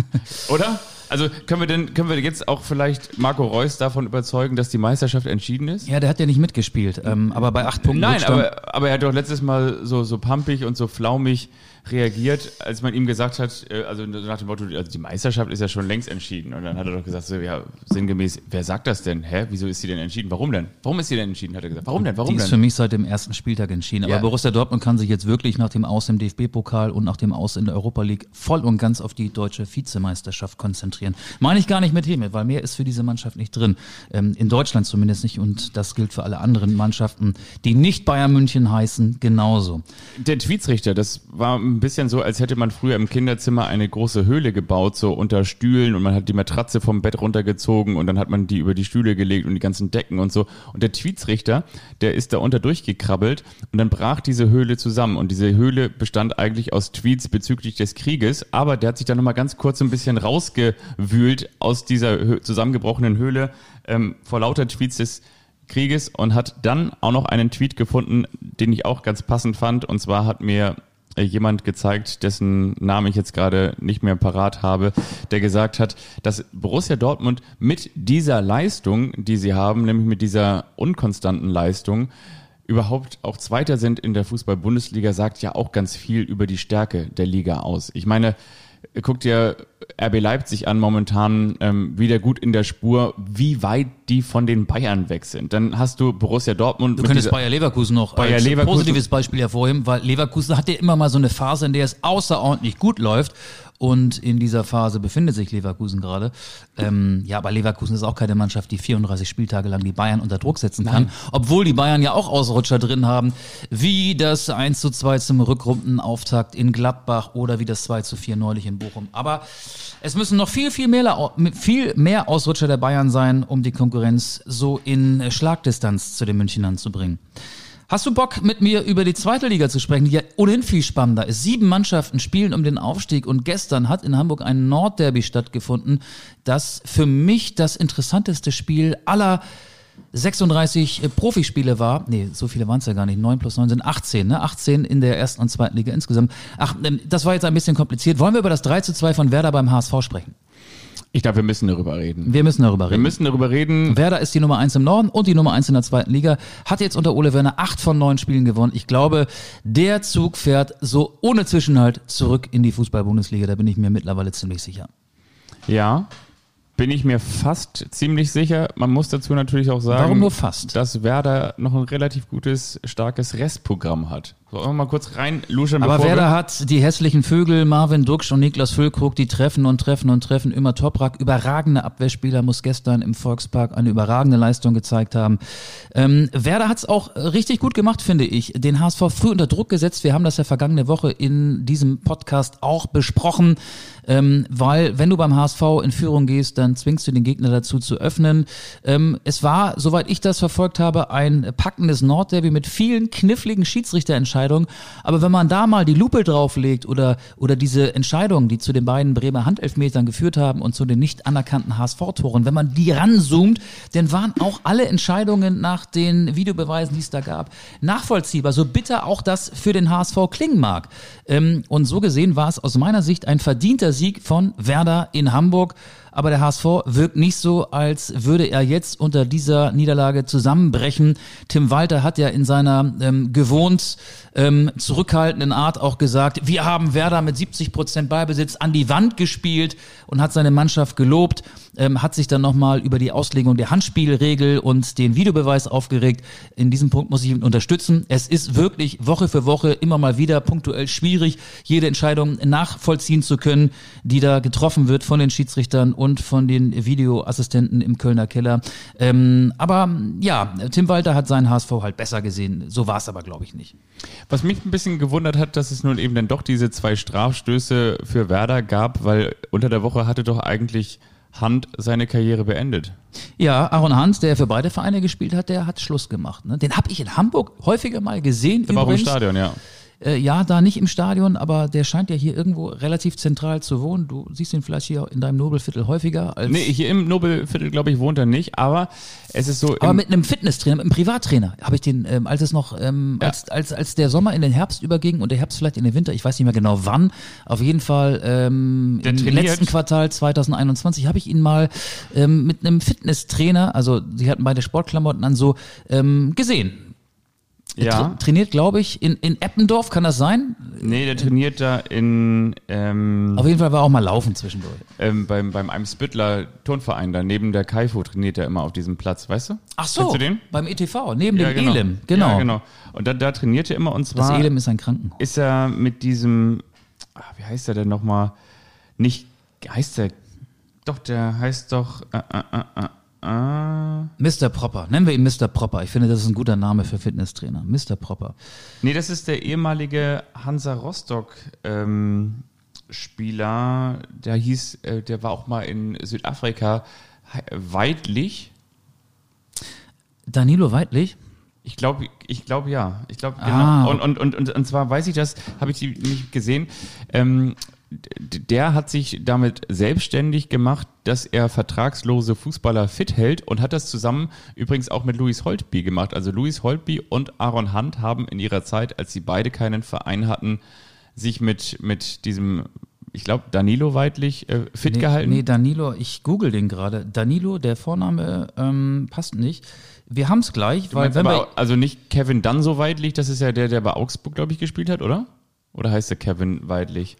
Oder? Also können wir denn, können wir jetzt auch vielleicht Marco Reus davon überzeugen, dass die Meisterschaft entschieden ist? ja, der hat ja nicht mitgespielt, ähm, aber bei acht Punkten. Nein, aber, aber er hat doch letztes Mal so, so pumpig und so flaumig reagiert, als man ihm gesagt hat, äh, also nach dem Motto, also die Meisterschaft ist ja schon längst entschieden. Und dann hat er doch gesagt, so, ja, sinngemäß, wer sagt das denn? Hä? Wieso ist sie denn entschieden? Warum denn? Warum ist sie denn entschieden? Hat er gesagt. Warum denn? Warum Die ist für denn? mich seit dem ersten Spieltag entschieden. Aber Ja. Borussia Dortmund kann sich jetzt wirklich nach dem Aus im DFB-Pokal und nach dem Aus in der Europa League voll und ganz auf die deutsche Vizemeisterschaft konzentrieren. Meine ich gar nicht mit Heme, weil mehr ist für diese Mannschaft nicht drin. Ähm, in Deutschland zumindest nicht. Und das gilt für alle anderen Mannschaften, die nicht Bayern München heißen, genauso. Der Tweetsrichter, das war ein bisschen so, als hätte man früher im Kinderzimmer eine große Höhle gebaut, so unter Stühlen und man hat die Matratze vom Bett runtergezogen und dann hat man die über die Stühle gelegt und die ganzen Decken und so. Und der Tweetsrichter, der ist da unter durchgekrabbelt und dann brach diese Höhle zusammen. Und diese Höhle bestand eigentlich aus Tweets bezüglich des Krieges, aber der hat sich dann nochmal ganz kurz ein bisschen rausgewühlt aus dieser zusammengebrochenen Höhle ähm, vor lauter Tweets des Krieges und hat dann auch noch einen Tweet gefunden, den ich auch ganz passend fand. Und zwar hat mir jemand gezeigt, dessen Namen ich jetzt gerade nicht mehr parat habe, der gesagt hat, dass Borussia Dortmund mit dieser Leistung, die sie haben, nämlich mit dieser unkonstanten Leistung, überhaupt auch Zweiter sind in der Fußball-Bundesliga, sagt ja auch ganz viel über die Stärke der Liga aus. Ich meine, guckt dir RB Leipzig an momentan ähm, wieder gut in der Spur, wie weit die von den Bayern weg sind. Dann hast du Borussia Dortmund. Du könntest Bayer Leverkusen noch Bayer als Leverkusen- positives Beispiel hervorheben, weil Leverkusen hat ja immer mal so eine Phase, in der es außerordentlich gut läuft. Und in dieser Phase befindet sich Leverkusen gerade. Ähm, ja, aber Leverkusen ist auch keine Mannschaft, die 34 Spieltage lang die Bayern unter Druck setzen kann. Obwohl die Bayern ja auch Ausrutscher drin haben, wie das 1 zu 2 zum Rückrundenauftakt in Gladbach oder wie das 2 zu 4 neulich in Bochum. Aber es müssen noch viel, viel mehr, viel mehr Ausrutscher der Bayern sein, um die Konkurrenz so in Schlagdistanz zu den Münchnern zu bringen. Hast du Bock, mit mir über die zweite Liga zu sprechen, die ja ohnehin viel spannender ist? Sieben Mannschaften spielen um den Aufstieg und gestern hat in Hamburg ein Nordderby stattgefunden, das für mich das interessanteste Spiel aller 36 Profispiele war. Nee, so viele waren es ja gar nicht. 9 plus 9 sind 18, ne? 18 in der ersten und zweiten Liga insgesamt. Ach, ähm, das war jetzt ein bisschen kompliziert. Wollen wir über das 3 zu 2 von Werder beim HSV sprechen? Ich glaube, wir müssen darüber reden. Wir müssen darüber Wir reden. müssen darüber reden. Werder ist die Nummer eins im Norden und die Nummer eins in der zweiten Liga. Hat jetzt unter Ole Werner acht von neun Spielen gewonnen. Ich glaube, der Zug fährt so ohne Zwischenhalt zurück in die Fußball-Bundesliga. Da bin ich mir mittlerweile ziemlich sicher. Ja, bin ich mir fast ziemlich sicher. Man muss dazu natürlich auch sagen, Warum nur fast? dass Werder noch ein relativ gutes, starkes Restprogramm hat. Sollen wir mal kurz rein luschern, Aber Werder hat die hässlichen Vögel, Marvin Duksch und Niklas Füllkrug, die treffen und treffen und treffen. Immer Toprak, überragende Abwehrspieler, muss gestern im Volkspark eine überragende Leistung gezeigt haben. Ähm, Werder hat es auch richtig gut gemacht, finde ich. Den HSV früh unter Druck gesetzt. Wir haben das ja vergangene Woche in diesem Podcast auch besprochen. Ähm, weil wenn du beim HSV in Führung gehst, dann zwingst du den Gegner dazu zu öffnen. Ähm, es war, soweit ich das verfolgt habe, ein packendes Nordderby mit vielen kniffligen Schiedsrichterentscheidungen. Aber wenn man da mal die Lupe drauflegt oder, oder diese Entscheidungen, die zu den beiden Bremer Handelfmetern geführt haben und zu den nicht anerkannten HSV-Toren, wenn man die ranzoomt, dann waren auch alle Entscheidungen nach den Videobeweisen, die es da gab, nachvollziehbar. So bitter auch das für den HSV klingen mag. Ähm, und so gesehen war es aus meiner Sicht ein verdienter Sieg von Werder in Hamburg. Aber der HSV wirkt nicht so, als würde er jetzt unter dieser Niederlage zusammenbrechen. Tim Walter hat ja in seiner ähm, gewohnt ähm, zurückhaltenden Art auch gesagt, wir haben Werder mit 70 Prozent Ballbesitz an die Wand gespielt und hat seine Mannschaft gelobt. Ähm, hat sich dann nochmal über die Auslegung der Handspielregel und den Videobeweis aufgeregt. In diesem Punkt muss ich ihn unterstützen. Es ist wirklich Woche für Woche immer mal wieder punktuell schwierig, jede Entscheidung nachvollziehen zu können, die da getroffen wird von den Schiedsrichtern und von den Videoassistenten im Kölner Keller. Ähm, aber ja, Tim Walter hat seinen HSV halt besser gesehen. So war es aber, glaube ich, nicht. Was mich ein bisschen gewundert hat, dass es nun eben dann doch diese zwei Strafstöße für Werder gab, weil unter der Woche hatte doch eigentlich Hand seine Karriere beendet. Ja, Aaron Hans, der für beide Vereine gespielt hat, der hat Schluss gemacht. Ne? Den habe ich in Hamburg häufiger mal gesehen. Der war auch im Stadion, ja. Äh, ja, da nicht im Stadion, aber der scheint ja hier irgendwo relativ zentral zu wohnen. Du siehst ihn vielleicht hier in deinem Nobelviertel häufiger als. Nee, hier im Nobelviertel, glaube ich, wohnt er nicht, aber es ist so. Aber mit einem Fitnesstrainer, mit einem Privattrainer habe ich den, ähm, als es noch, ähm, ja. als, als, als der Sommer in den Herbst überging und der Herbst vielleicht in den Winter, ich weiß nicht mehr genau wann, auf jeden Fall ähm, im letzten Quartal 2021 habe ich ihn mal ähm, mit einem Fitnesstrainer, also sie hatten beide Sportklamotten an, so ähm, gesehen ja. Tra trainiert, glaube ich, in, in Eppendorf, kann das sein? Nee, der trainiert da in. Ähm, Auf jeden Fall war auch mal laufen zwischendurch. Ähm, beim, beim Eimsbüttler Turnverein, da neben der Kaifu trainiert er immer auf diesem Platz, weißt du? Ach so, Kennst du den? beim ETV, neben ja, dem genau. Elem, genau. Ja, genau. Und da, da trainiert er immer und zwar. Das Elem ist ein Krankenhaus. Ist er mit diesem. Ach, wie heißt er denn nochmal? Nicht. Heißt er. Doch, der heißt doch. Äh, äh, äh, äh Ah. Mr. Propper. Nennen wir ihn Mr. Propper. Ich finde, das ist ein guter Name für Fitnesstrainer. Mr. Propper. Nee, das ist der ehemalige Hansa Rostock ähm, Spieler. Der hieß, äh, der war auch mal in Südafrika. Weidlich. Danilo Weidlich? Ich glaube, ich glaube ja. Ich glaube, genau. Ah. Und, und, und, und, und zwar weiß ich das, habe ich nicht gesehen. Ähm, der hat sich damit selbstständig gemacht, dass er vertragslose Fußballer fit hält und hat das zusammen übrigens auch mit Louis Holtby gemacht. Also Louis Holtby und Aaron Hunt haben in ihrer Zeit, als sie beide keinen Verein hatten, sich mit, mit diesem, ich glaube, Danilo Weidlich äh, fit nee, gehalten. Nee, Danilo, ich google den gerade. Danilo, der Vorname ähm, passt nicht. Wir haben es gleich, weil wenn wir. Also nicht Kevin Dunn so Weidlich, das ist ja der, der bei Augsburg, glaube ich, gespielt hat, oder? Oder heißt der Kevin Weidlich?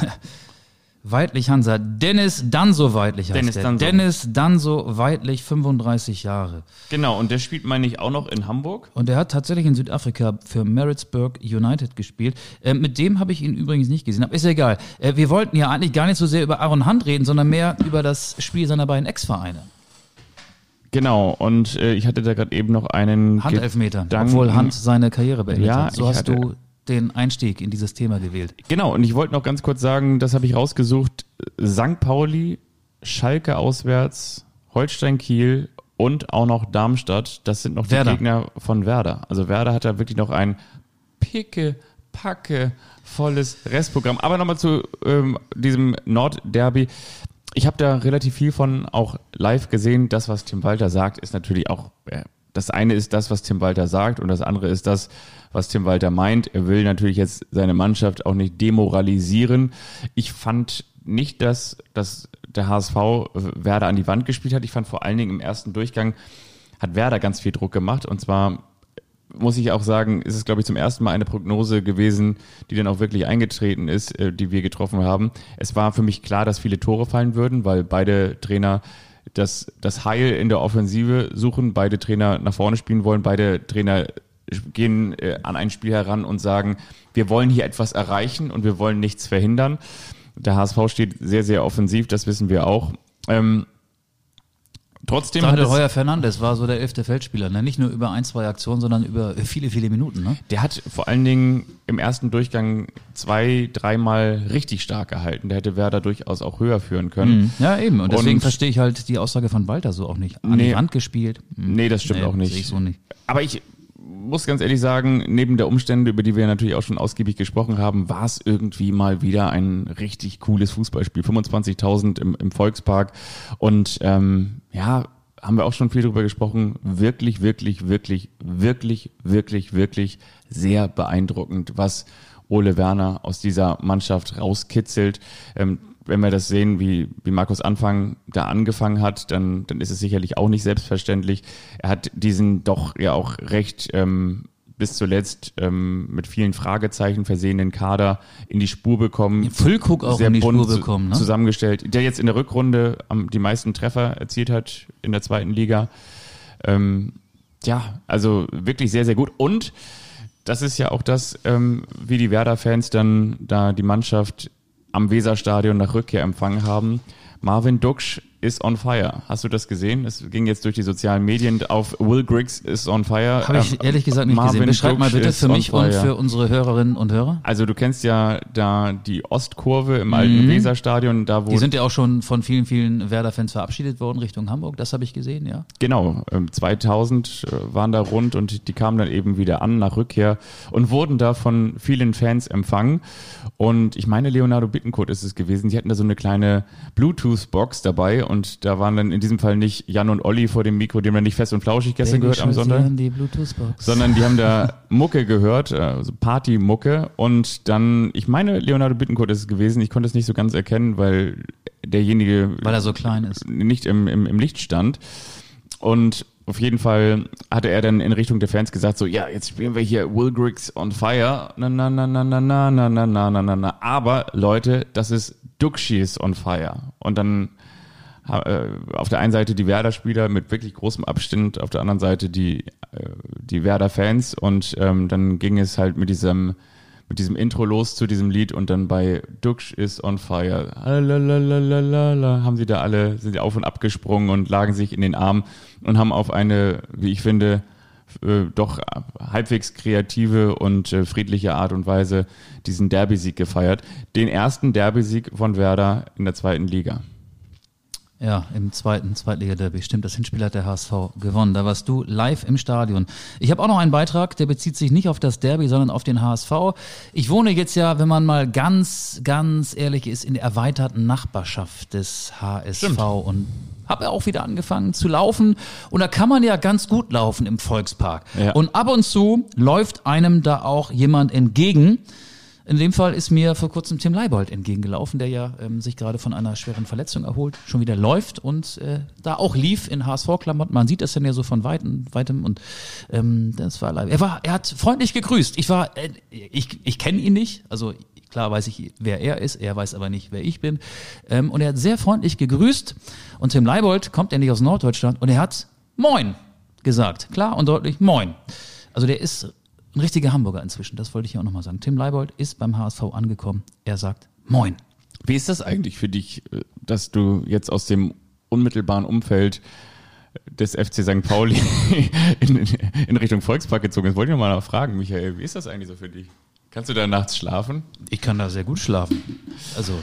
Weidlich Hansa. Dennis Danso Weidlich heißt Dennis der. Danso. Dennis Danso Weidlich, 35 Jahre. Genau, und der spielt, meine ich, auch noch in Hamburg. Und er hat tatsächlich in Südafrika für Maritzburg United gespielt. Äh, mit dem habe ich ihn übrigens nicht gesehen, aber ist ja egal. Äh, wir wollten ja eigentlich gar nicht so sehr über Aaron Hunt reden, sondern mehr über das Spiel seiner beiden Ex-Vereine. Genau, und äh, ich hatte da gerade eben noch einen Handelfmeter, Gedanken. obwohl Hunt seine Karriere beendet Ja, hat. So hast hatte- du den Einstieg in dieses Thema gewählt. Genau, und ich wollte noch ganz kurz sagen, das habe ich rausgesucht. St. Pauli, Schalke auswärts, Holstein Kiel und auch noch Darmstadt. Das sind noch die Werder. Gegner von Werder. Also Werder hat da wirklich noch ein picke, packe, volles Restprogramm. Aber nochmal zu ähm, diesem Nordderby. Ich habe da relativ viel von auch live gesehen. Das, was Tim Walter sagt, ist natürlich auch, äh, das eine ist das, was Tim Walter sagt und das andere ist das, was Tim Walter meint. Er will natürlich jetzt seine Mannschaft auch nicht demoralisieren. Ich fand nicht, dass, dass der HSV Werder an die Wand gespielt hat. Ich fand vor allen Dingen im ersten Durchgang hat Werder ganz viel Druck gemacht und zwar muss ich auch sagen, ist es, glaube ich, zum ersten Mal eine Prognose gewesen, die dann auch wirklich eingetreten ist, äh, die wir getroffen haben. Es war für mich klar, dass viele Tore fallen würden, weil beide Trainer das, das Heil in der Offensive suchen, beide Trainer nach vorne spielen wollen, beide Trainer gehen äh, an ein Spiel heran und sagen, wir wollen hier etwas erreichen und wir wollen nichts verhindern. Der HSV steht sehr, sehr offensiv, das wissen wir auch. Ähm, trotzdem hat Daniel es, Heuer Fernandes war so der elfte Feldspieler. Ne? Nicht nur über ein, zwei Aktionen, sondern über viele, viele Minuten. Ne? Der hat vor allen Dingen im ersten Durchgang zwei, dreimal richtig stark gehalten. Der hätte Werder durchaus auch höher führen können. Ja, eben. Und desegen Und- verstehe ich halt die Aussage von Walter so auch nicht. An Nee. die Wand gespielt. Hm. Nee, das stimmt auch nicht. Sehe ich so nicht. Aber ich muss ganz ehrlich sagen, neben der Umstände, über die wir natürlich auch schon ausgiebig gesprochen haben, war es irgendwie mal wieder ein richtig cooles Fußballspiel. 25.000 im, im Volkspark und ähm, ja, haben wir auch schon viel drüber gesprochen. Wirklich, wirklich, wirklich, wirklich, wirklich, wirklich sehr beeindruckend, was Ole Werner aus dieser Mannschaft rauskitzelt. Ähm, wenn wir das sehen, wie, wie Markus Anfang da angefangen hat, dann, dann ist es sicherlich auch nicht selbstverständlich. Er hat diesen doch ja auch recht ähm, bis zuletzt ähm, mit vielen Fragezeichen versehenen Kader in die Spur bekommen. Füllkrug auch Sehr in die bunt Spur bekommen, ne? zusammengestellt, der jetzt in der Rückrunde am, die meisten Treffer erzielt hat in der zweiten Liga. Ähm, ja, also wirklich sehr, sehr gut. Und das ist ja auch das, ähm, wie die Werder-Fans dann da die Mannschaft am Weserstadion nach Rückkehr empfangen haben. Marvin Duksch ist on fire. Hast du das gesehen? Es ging jetzt durch die sozialen Medien auf Will Griggs is on fire. Habe ich Ähm, ehrlich gesagt nicht Marvin gesehen. Beschreib mal bitte für mich und für unsere Hörerinnen und Hörer. Also du kennst ja da die Ostkurve im alten Weserstadion, da wo Mhm. Die sind ja auch schon von vielen, vielen Werder-Fans verabschiedet worden Richtung Hamburg. Das habe ich gesehen, ja. Genau, ähm, 2000 äh, waren da rund und die kamen dann eben wieder an nach Rückkehr und wurden da von vielen Fans empfangen. Und ich meine, Leonardo Bittencourt ist es gewesen. Die hatten da so eine kleine Bluetooth-Box dabei und da waren dann in diesem Fall nicht Jan und Olli vor dem Mikro, die haben dann nicht fest und flauschig gestern gehört am Sonntag. Die sondern die haben da Mucke gehört, also Party-Mucke und dann, ich meine, Leonardo Bittencourt ist es gewesen, ich konnte es nicht so ganz erkennen, weil derjenige Weil er so klein ist. nicht im, im, im Licht stand und auf jeden Fall hatte er dann in Richtung der Fans gesagt, so, ja, jetzt spielen wir hier Will Griggs on Fire. Na, na, na, na, na, na, na, na, na, na, na, na. Aber, Leute, das ist Duxis on Fire. Und dann auf der einen Seite die Werder-Spieler mit wirklich großem Abstand, auf der anderen Seite die, äh, die Werder-Fans und ähm, dann ging es halt mit diesem mit diesem Intro los zu diesem Lied und dann bei Dux is on fire Lalalala, haben sie da alle sind sie auf und ab gesprungen und lagen sich in den Armen und haben auf eine wie ich finde äh, doch halbwegs kreative und äh, friedliche Art und Weise diesen Derby-Sieg gefeiert. Den ersten Derby-Sieg von Werder in der zweiten Liga. Ja, im zweiten Zweitliga-Derby. Stimmt, das Hinspiel hat der HSV gewonnen. Da warst du live im Stadion. Ich habe auch noch einen Beitrag, der bezieht sich nicht auf das Derby, sondern auf den HSV. Ich wohne jetzt ja, wenn man mal ganz, ganz ehrlich ist, in der erweiterten Nachbarschaft des HSV und habe ja auch wieder angefangen zu laufen. Und da kann man ja ganz gut laufen im Volkspark. Ja. Und ab und zu läuft einem da auch jemand entgegen. In dem Fall ist mir vor kurzem Tim Leibold entgegengelaufen, der ja ähm, sich gerade von einer schweren Verletzung erholt, schon wieder läuft und äh, da auch lief in HSV-Klamotten. Man sieht das dann ja so von weitem, weitem und ähm, das war Leibold. Er war, er hat freundlich gegrüßt. Ich war, äh, ich, ich kenne ihn nicht, also klar weiß ich, wer er ist, er weiß aber nicht, wer ich bin. Ähm, und er hat sehr freundlich gegrüßt und Tim Leibold kommt ja nicht aus Norddeutschland und er hat Moin gesagt, klar und deutlich Moin. Also der ist ein richtiger Hamburger inzwischen, das wollte ich ja auch nochmal sagen. Tim Leibold ist beim HSV angekommen. Er sagt Moin. Wie ist das eigentlich für dich, äh, dass du jetzt aus dem unmittelbaren Umfeld des FC St. Pauli in, in Richtung Volkspark gezogen bist? Wollte ich noch mal fragen, Michael, wie ist das eigentlich so für dich? Kannst du da nachts schlafen? Ich kann da sehr gut schlafen. Also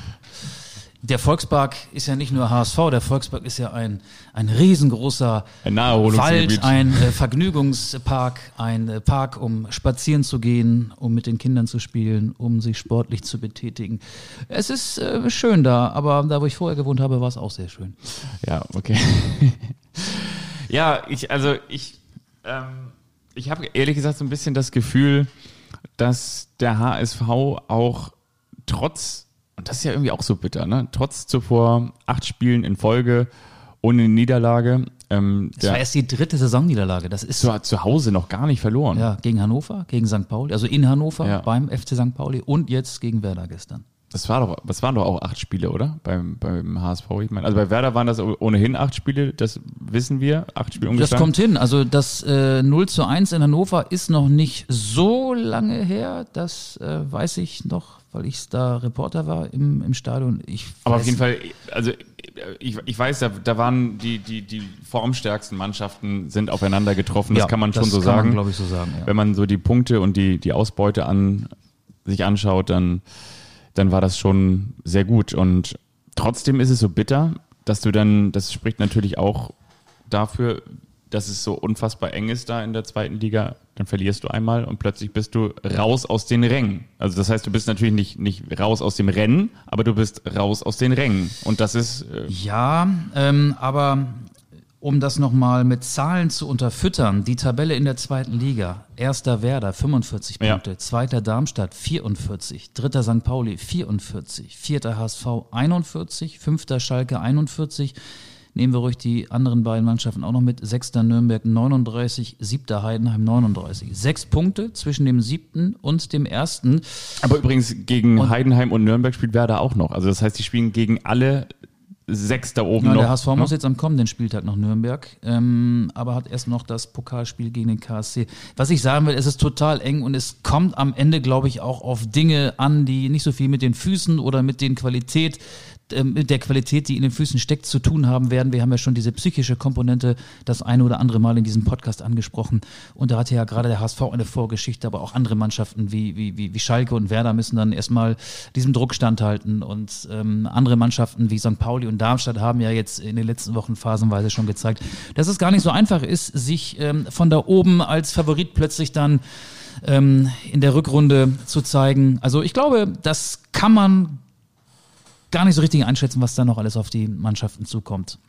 der Volkspark ist ja nicht nur HSV, der Volkspark ist ja ein, ein riesengroßer Ein. Wald, ein äh, Vergnügungspark, ein äh, Park, um spazieren zu gehen, um mit den Kindern zu spielen, um sich sportlich zu betätigen. Es ist äh, schön da, aber da, wo ich vorher gewohnt habe, war es auch sehr schön. Ja, okay. ja, ich, also ich, ähm, ich habe ehrlich gesagt so ein bisschen das Gefühl, dass der HSV auch trotz, und das ist ja irgendwie auch so bitter, ne? Trotz zuvor acht Spielen in Folge ohne Niederlage, ähm, Das war erst die dritte Saisonniederlage. Das ist zu, zu Hause noch gar nicht verloren. ja gegen Hannover, gegen St. Pauli, also in Hannover Ja. beim FC St. Pauli und jetzt gegen Werder gestern. Das war doch, das waren doch auch acht Spiele, oder? Beim, beim HSV. Ich meine, also bei Werder waren das ohnehin acht Spiele, das wissen wir. Acht Spiele Das ungeschlagen. kommt hin. Also das äh, 0 zu 1 in Hannover ist noch nicht so lange her. Das äh, weiß ich noch, weil ich da Reporter war im, im Stadion. Ich Aber auf jeden Fall, also ich, ich weiß, da, da waren die, die, die formstärksten Mannschaften sind aufeinander getroffen, das Ja, kann man schon das so kann sagen. Man, glaube ich, so sagen. Ja. Wenn man so die Punkte und die, die Ausbeute an sich anschaut, dann, dann war das schon sehr gut. Und trotzdem ist es so bitter, dass du dann, das spricht natürlich auch dafür, dass es so unfassbar eng ist da in der zweiten Liga, dann verlierst du einmal und plötzlich bist du raus aus den Rängen. Also das heißt, du bist natürlich nicht, nicht raus aus dem Rennen, aber du bist raus aus den Rängen. Und das ist, äh, Ja, ähm, aber um das nochmal mit Zahlen zu unterfüttern, die Tabelle in der zweiten Liga. Erster Werder 45 Ja. Punkte, zweiter Darmstadt 44, dritter St. Pauli 44, vierter HSV 41, fünfter Schalke 41, Nehmen wir ruhig die anderen beiden Mannschaften auch noch mit. Sechster Nürnberg 39, siebter Heidenheim 39. Sechs Punkte zwischen dem siebten und dem ersten. Aber übrigens gegen Heidenheim und Nürnberg spielt Werder auch noch. Also das heißt, die spielen gegen alle sechs da oben Ja, noch. der HSV ne? muss jetzt am kommenden Spieltag nach Nürnberg, ähm, aber hat erst noch das Pokalspiel gegen den KSC. Was ich sagen will, es ist total eng und es kommt am Ende, glaube ich, auch auf Dinge an, die nicht so viel mit den Füßen oder mit den Qualität mit der Qualität, die in den Füßen steckt, zu tun haben werden. Wir haben ja schon diese psychische Komponente das eine oder andere Mal in diesem Podcast angesprochen. Und da hatte ja gerade der HSV eine Vorgeschichte, aber auch andere Mannschaften wie, wie, wie, wie Schalke und Werder müssen dann erstmal diesem Druck standhalten. Und ähm, andere Mannschaften wie St. Pauli und Darmstadt haben ja jetzt in den letzten Wochen phasenweise schon gezeigt, dass es gar nicht so einfach ist, sich ähm, von da oben als Favorit plötzlich dann ähm, in der Rückrunde zu zeigen. Also ich glaube, das kann man gar nicht so richtig einschätzen, was da noch alles auf die Mannschaften zukommt.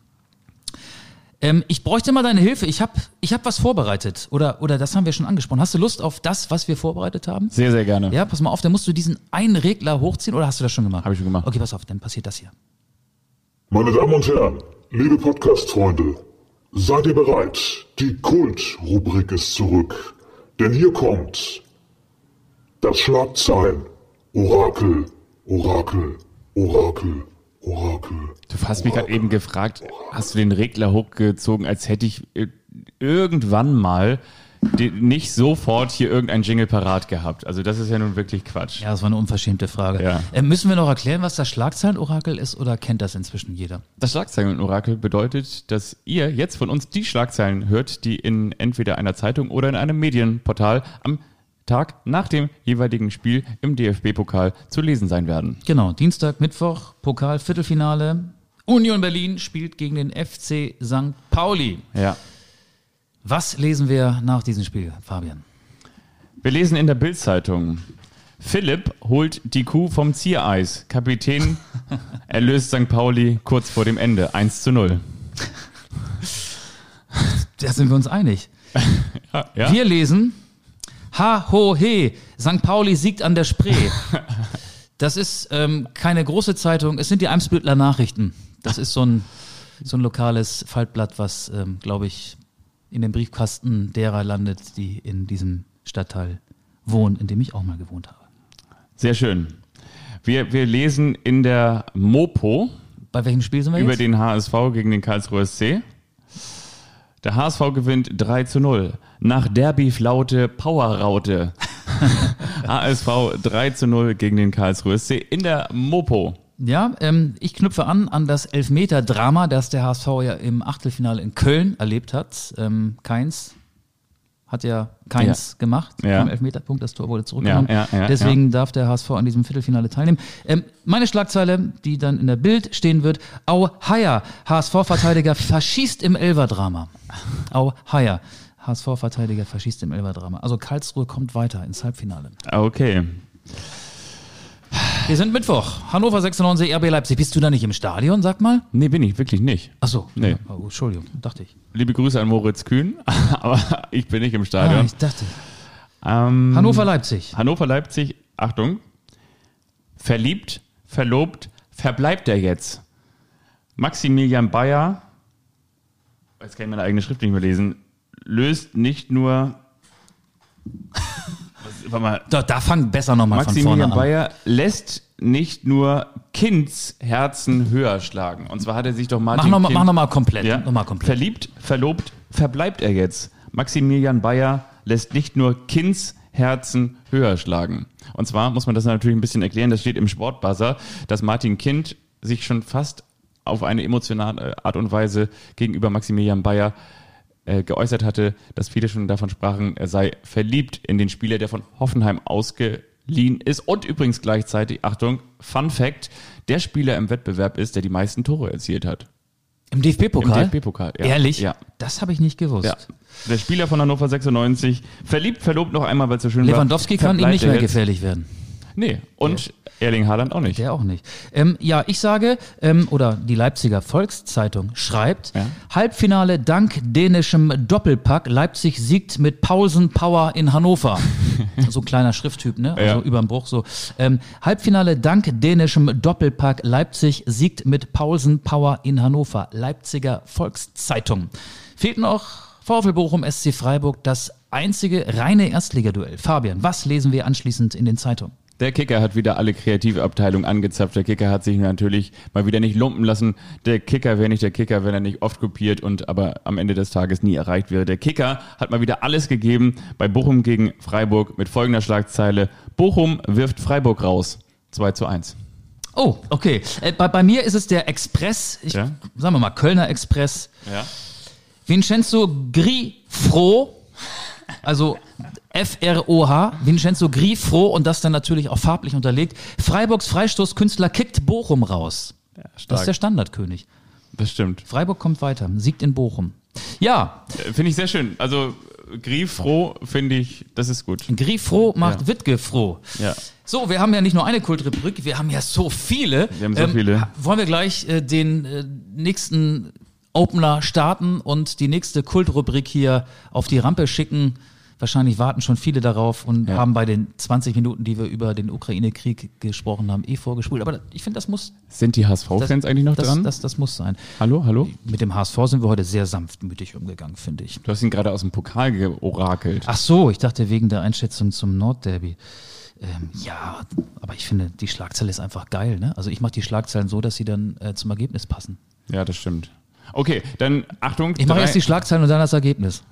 Ähm, ich bräuchte mal deine Hilfe. Ich habe ich hab was vorbereitet. Oder, oder das haben wir schon angesprochen. Hast du Lust auf das, was wir vorbereitet haben? Sehr, sehr gerne. Ja, pass mal auf, dann musst du diesen einen Regler hochziehen oder hast du das schon gemacht? Hab ich schon gemacht. Okay, pass auf, dann passiert das hier. Meine Damen und Herren, liebe Podcast-Freunde, seid ihr bereit? Die Kult-Rubrik ist zurück. Denn hier kommt das Schlagzeilen. Orakel, Orakel, Orakel, Orakel. Du hast mich gerade eben gefragt, hast du den Regler hochgezogen, als hätte ich irgendwann mal nicht sofort hier irgendein Jingle parat gehabt. Also das ist ja nun wirklich Quatsch. Ja, das war eine unverschämte Frage. Ja. Äh, müssen wir noch erklären, was das Schlagzeilenorakel ist oder kennt das inzwischen jeder? Das Schlagzeilenorakel bedeutet, dass ihr jetzt von uns die Schlagzeilen hört, die in entweder einer Zeitung oder in einem Medienportal am Tag nach dem jeweiligen Spiel im DFB-Pokal zu lesen sein werden. Genau, Dienstag, Mittwoch, Pokal, Viertelfinale. Union Berlin spielt gegen den FC St. Pauli. Ja. Was lesen wir nach diesem Spiel, Fabian? Wir lesen in der Bild-Zeitung. Philipp holt die Kuh vom Ziereis. Kapitän erlöst St. Pauli kurz vor dem Ende. 1 zu 0. Da sind wir uns einig. Ja, ja? Wir lesen Ha, ho, he, St. Pauli siegt an der Spree. Das ist ähm, keine große Zeitung, es sind die Eimsbüttler Nachrichten. Das ist so ein, so ein lokales Faltblatt, was, ähm, glaube ich, in dem Briefkasten derer landet, die in diesem Stadtteil wohnen, in dem ich auch mal gewohnt habe. Sehr schön. Wir, wir lesen in der Mopo Bei welchem Spiel sind wir über jetzt? den HSV gegen den Karlsruher SC. Der HSV gewinnt 3 zu 0. Nach Derby-Flaute Powerraute. HSV 3 zu 0 gegen den Karlsruher SC in der Mopo. Ja, ähm, ich knüpfe an an das Elfmeter-Drama, das der HSV ja im Achtelfinale in Köln erlebt hat. Ähm, Keins hat ja Keins gemacht Ja. beim Elfmeterpunkt, das Tor wurde zurückgenommen. Ja, ja, ja, Deswegen darf der HSV an diesem Viertelfinale teilnehmen. Ähm, meine Schlagzeile, die dann in der Bild stehen wird, Au Haier, HSV-Verteidiger verschießt im Elverdrama. Au Haier, HSV-Verteidiger verschießt im Elverdrama. Also Karlsruhe kommt weiter ins Halbfinale. Okay. Wir sind Mittwoch, Hannover 96, RB Leipzig. Bist du da nicht im Stadion, sag mal? Nee, bin ich wirklich nicht. Ach so. Nee. Oh, Entschuldigung, dachte ich. Liebe Grüße an Moritz Kühn, aber ich bin nicht im Ah, Stadion. ich dachte. ähm, Hannover Leipzig. Hannover Leipzig, Achtung. Verliebt, verlobt, verbleibt er jetzt. Maximilian Bayer, jetzt kann ich meine eigene Schrift nicht mehr lesen, löst nicht nur. Warte mal. Da, da fang besser nochmal von vorne Maximilian an. Bayer lässt nicht nur Kindsherzen höher schlagen. Und zwar hat er sich doch Martin Mach nochmal Kind- mach noch mal komplett. ja. Noch mal komplett. Verliebt, verlobt, verbleibt er jetzt. Maximilian Bayer lässt nicht nur Kindsherzen höher schlagen. Und zwar muss man das natürlich ein bisschen erklären, das steht im Sportbuzzer, dass Martin Kind sich schon fast auf eine emotionale Art und Weise gegenüber Maximilian Bayer äh, geäußert hatte, dass viele schon davon sprachen, er sei verliebt in den Spieler, der von Hoffenheim ausgeliehen ist. Und übrigens gleichzeitig, Achtung, Fun Fact, der Spieler im Wettbewerb ist, der die meisten Tore erzielt hat. Im DFB-Pokal? Im DFB-Pokal, ja. Ehrlich? Ja. Das habe ich nicht gewusst. Ja. Der Spieler von Hannover 96, verliebt, verlobt noch einmal, weil es so schön Lewandowski war. kann ihm nicht mehr jetzt. gefährlich werden. Nee, und Erling Haaland auch nicht. Der auch nicht. Ähm, ja, ich sage, ähm, oder die Leipziger Volkszeitung schreibt, Ja. Halbfinale dank dänischem Doppelpack. Leipzig siegt mit Pausen Power in Hannover. So ein kleiner Schrifttyp, ne? Also Ja. überm Bruch so. Ähm, Halbfinale dank dänischem Doppelpack. Leipzig siegt mit Paulsen Power in Hannover. Leipziger Volkszeitung. Fehlt noch VfL Bochum, SC Freiburg, das einzige reine Erstligaduell. Fabian, was lesen wir anschließend in den Zeitungen? Der Kicker hat wieder alle Kreativabteilungen angezapft. Der Kicker hat sich natürlich mal wieder nicht lumpen lassen. Der Kicker wäre nicht der Kicker, wenn er nicht oft kopiert und aber am Ende des Tages nie erreicht wäre. Der Kicker hat mal wieder alles gegeben bei Bochum gegen Freiburg mit folgender Schlagzeile. Bochum wirft Freiburg raus. 2 zu 1. Oh, okay. Äh, bei, bei mir ist es der Express, ich, Ja. sagen wir mal Kölner Express. Ja. Vincenzo Grifro, also F-R-O-H, Vincenzo Grifro und das dann natürlich auch farblich unterlegt. Freiburgs Freistoßkünstler kickt Bochum raus. Das stark. ist der Standardkönig. Das stimmt. Freiburg kommt weiter, siegt in Bochum. Ja, Äh, Finde ich sehr schön. Also Grief froh finde ich, das ist gut. Grifro macht Ja. Wittge froh. Ja. So, wir haben ja nicht nur eine Kultrubrik, wir haben ja so viele. Wir haben so viele. Wollen wir gleich äh, den äh, nächsten Opener starten und die nächste Kultrubrik hier auf die Rampe schicken? Wahrscheinlich warten schon viele darauf und Ja. haben bei den 20 Minuten, die wir über den Ukraine-Krieg gesprochen haben, eh vorgespult. Aber ich finde, das muss, Sind die HSV-Fans eigentlich noch das, dran? das, das muss sein. hallo, hallo? Mit dem HSV sind wir heute sehr sanftmütig umgegangen, finde ich. Du hast ihn gerade aus dem Pokal georakelt. Ach so, ich dachte wegen der Einschätzung zum Nordderby. Ähm, ja, aber ich finde, die Schlagzeile ist einfach geil. Ne? Also ich mache die Schlagzeilen so, dass sie dann äh, zum Ergebnis passen. Ja, das stimmt. Okay, dann Achtung. Ich mache erst die Schlagzeilen und dann das Ergebnis.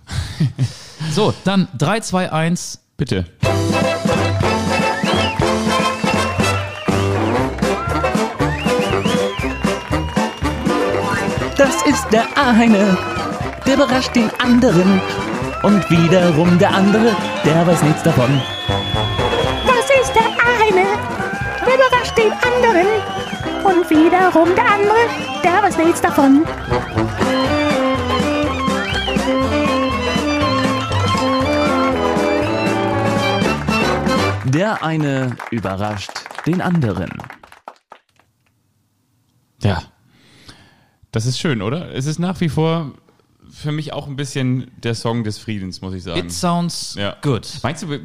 so, dann 3, 2, 1. Bitte. Das ist der eine, der überrascht den anderen. Und wiederum der andere, der weiß nichts davon. Das ist der eine, der überrascht den anderen. Und wiederum der andere, der weiß nichts davon. Der eine überrascht den anderen. Ja. Das ist schön, oder? Es ist nach wie vor für mich auch ein bisschen der Song des Friedens, muss ich sagen. It sounds Ja. good. Meinst du,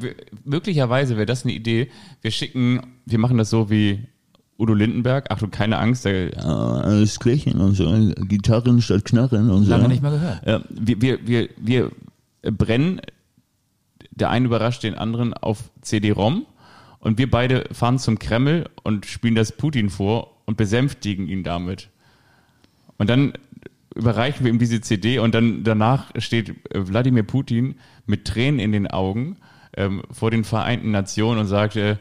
möglicherweise wäre das eine Idee? Wir schicken, wir machen das so wie Udo Lindenberg. Achtung, keine Angst. Der, Ja, alles Klärchen und so, Gitarren statt Knarren und so. Lange nicht mehr gehört. äh, wir, wir, wir, wir brennen der eine überrascht den anderen auf CD-ROM und wir beide fahren zum Kreml und spielen das Putin vor und besänftigen ihn damit. Und dann überreichen wir ihm diese CD und dann danach steht äh, Wladimir Putin mit Tränen in den Augen ähm, vor den Vereinten Nationen und sagt, äh,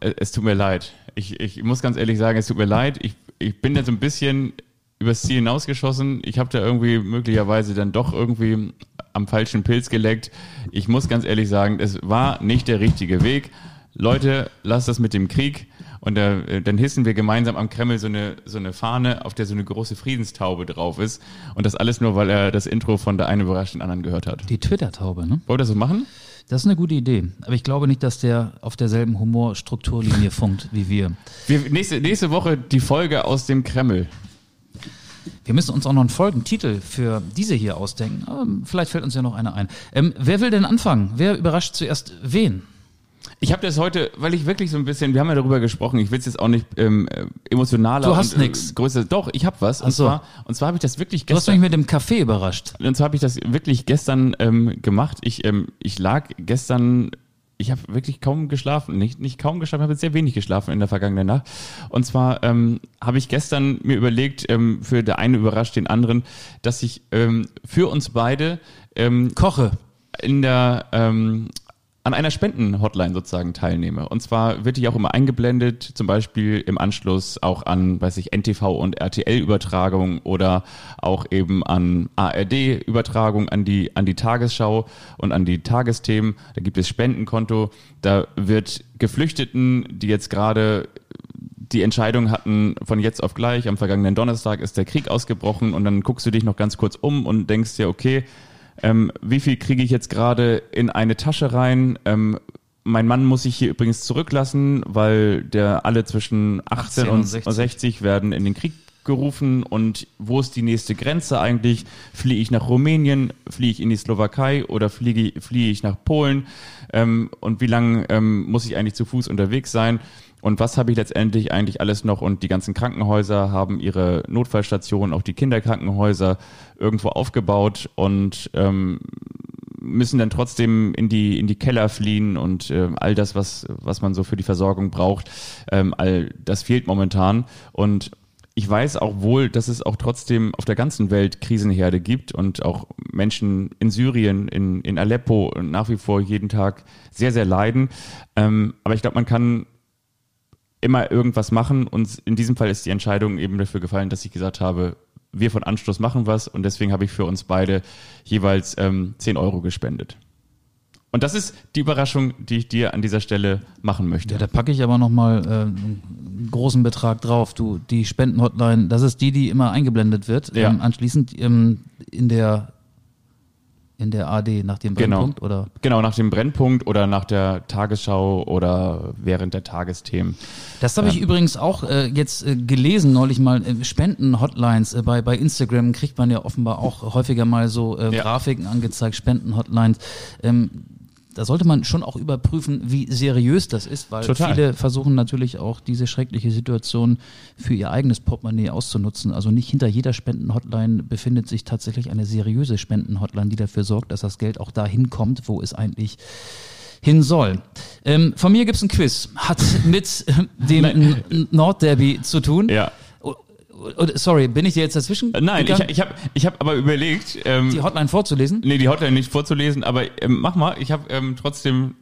äh, es tut mir leid. Ich, ich muss ganz ehrlich sagen, es tut mir leid. Ich, ich bin da so ein bisschen übers Ziel hinausgeschossen. Ich habe da irgendwie möglicherweise dann doch irgendwie am falschen Pilz geleckt. Ich muss ganz ehrlich sagen, es war nicht der richtige Weg. Leute, lasst das mit dem Krieg. Und äh, dann hissen wir gemeinsam am Kreml so eine, so eine Fahne, auf der so eine große Friedenstaube drauf ist. Und das alles nur, weil er das Intro von der eine überrascht den anderen gehört hat. Die Twitter-Taube, ne? Wollt ihr das so machen? Das ist eine gute Idee. Aber ich glaube nicht, dass der auf derselben Humorstrukturlinie funkt wie wir. Wir, nächste, nächste Woche die Folge aus dem Kreml. Wir müssen uns auch noch einen Folgentitel für diese hier ausdenken. Aber vielleicht fällt uns ja noch einer ein. Ähm, wer will denn anfangen? Wer überrascht zuerst wen? Ich habe das heute, weil ich wirklich so ein bisschen, wir haben ja darüber gesprochen, ich will es jetzt auch nicht ähm, äh, emotionaler Du hast äh, nix. größer. Doch, ich habe was. Und so. zwar, und zwar habe ich das wirklich Du hast mich gestern. mit dem Kaffee überrascht. Und zwar habe ich das wirklich gestern ähm, gemacht. Ich, ähm, ich lag gestern, ich habe wirklich kaum geschlafen, nicht, nicht kaum geschlafen, habe sehr wenig geschlafen in der vergangenen Nacht. Und zwar ähm, habe ich gestern mir überlegt, ähm, für der eine überrascht den anderen, dass ich ähm, für uns beide ähm, Koche. in der ähm, an einer Spenden-Hotline sozusagen teilnehme. Und zwar wird die auch immer eingeblendet, zum Beispiel im Anschluss auch an, weiß ich, NTV und RTL-Übertragung oder auch eben an ARD-Übertragung, an die, an die Tagesschau und an die Tagesthemen. Da gibt es Spendenkonto. Da wird Geflüchteten, die jetzt gerade die Entscheidung hatten, von jetzt auf gleich, am vergangenen Donnerstag ist der Krieg ausgebrochen und dann guckst du dich noch ganz kurz um und denkst dir, okay, ähm, wie viel kriege ich jetzt gerade in eine Tasche rein? Ähm, mein Mann muss sich hier übrigens zurücklassen, weil der alle zwischen 18, 18 und und 60. 60 werden in den Krieg gerufen und wo ist die nächste Grenze eigentlich? Fliege ich nach Rumänien, fliege ich in die Slowakei oder fliege, fliehe ich nach Polen? Ähm, und wie lange ähm, muss ich eigentlich zu Fuß unterwegs sein? Und was habe ich letztendlich eigentlich alles noch? Und die ganzen Krankenhäuser haben ihre Notfallstationen, auch die Kinderkrankenhäuser irgendwo aufgebaut und ähm, müssen dann trotzdem in die in die Keller fliehen und äh, all das, was was man so für die Versorgung braucht, ähm, all das fehlt momentan und ich weiß auch wohl, dass es auch trotzdem auf der ganzen Welt Krisenherde gibt und auch Menschen in Syrien, in, in Aleppo nach wie vor jeden Tag sehr, sehr leiden. Ähm, aber ich glaube, man kann immer irgendwas machen und in diesem Fall ist die Entscheidung eben dafür gefallen, dass ich gesagt habe, wir von Anstoß machen was und deswegen habe ich für uns beide jeweils ähm, 10 Euro gespendet. Und das ist die Überraschung, die ich dir an dieser Stelle machen möchte. Ja, da packe ich aber nochmal äh, einen großen Betrag drauf. Du, die Spendenhotline, das ist die, die immer eingeblendet wird. Ja. Ähm, anschließend ähm, in der in der AD nach dem Genau. Brennpunkt oder Genau, nach dem Brennpunkt oder nach der Tagesschau oder während der Tagesthemen. Das habe ich übrigens auch äh, jetzt äh, gelesen, neulich mal äh, Spenden-Hotlines. Äh, bei, bei Instagram kriegt man ja offenbar auch häufiger mal so äh, Ja. Grafiken angezeigt, Spenden-Hotlines. Ähm, da sollte man schon auch überprüfen, wie seriös das ist, weil Total. viele versuchen natürlich auch diese schreckliche Situation für ihr eigenes Portemonnaie auszunutzen. Also nicht hinter jeder Spenden-Hotline befindet sich tatsächlich eine seriöse Spenden-Hotline, die dafür sorgt, dass das Geld auch dahin kommt, wo es eigentlich hin soll. Ähm, von mir gibt's ein Quiz. Hat mit äh, dem Nordderby zu tun. Ja. O- o- sorry, bin ich dir jetzt dazwischen? Äh, Nein, ich, gegangen, ich habe ich hab aber überlegt, ähm, die Hotline vorzulesen. nee, die Hotline nicht vorzulesen, aber ähm, mach mal, ich habe ähm, trotzdem,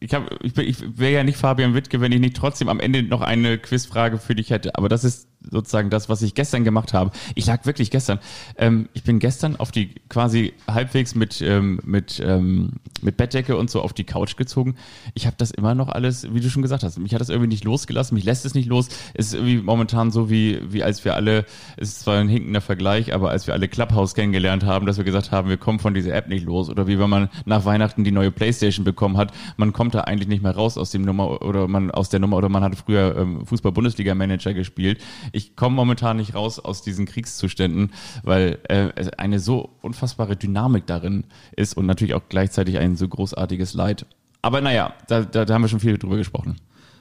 ich, hab, ich, bin- ich wäre ja nicht Fabian Wittke, wenn ich nicht trotzdem am Ende noch eine Quizfrage für dich hätte. Aber das ist sozusagen das, was ich gestern gemacht habe. Ich lag wirklich gestern. Ähm, ich bin gestern auf die quasi halbwegs mit ähm, mit ähm, mit Bettdecke und so auf die Couch gezogen. Ich habe das immer noch alles, wie du schon gesagt hast. Mich hat das irgendwie nicht losgelassen. Mich lässt es nicht los. Es ist irgendwie momentan so wie wie als wir alle. Es ist zwar ein hinkender Vergleich, aber als wir alle Clubhouse kennengelernt haben, dass wir gesagt haben, wir kommen von dieser App nicht los. Oder wie wenn man nach Weihnachten die neue PlayStation bekommen hat, man kommt da eigentlich nicht mehr raus aus dem Nummer oder man aus der Nummer oder man hat früher ähm, Fußball-Bundesliga-Manager gespielt. Ich komme momentan nicht raus aus diesen Kriegszuständen, weil äh, es eine so unfassbare Dynamik darin ist und natürlich auch gleichzeitig ein so großartiges Leid. Aber naja, da, da, da haben wir schon viel drüber gesprochen.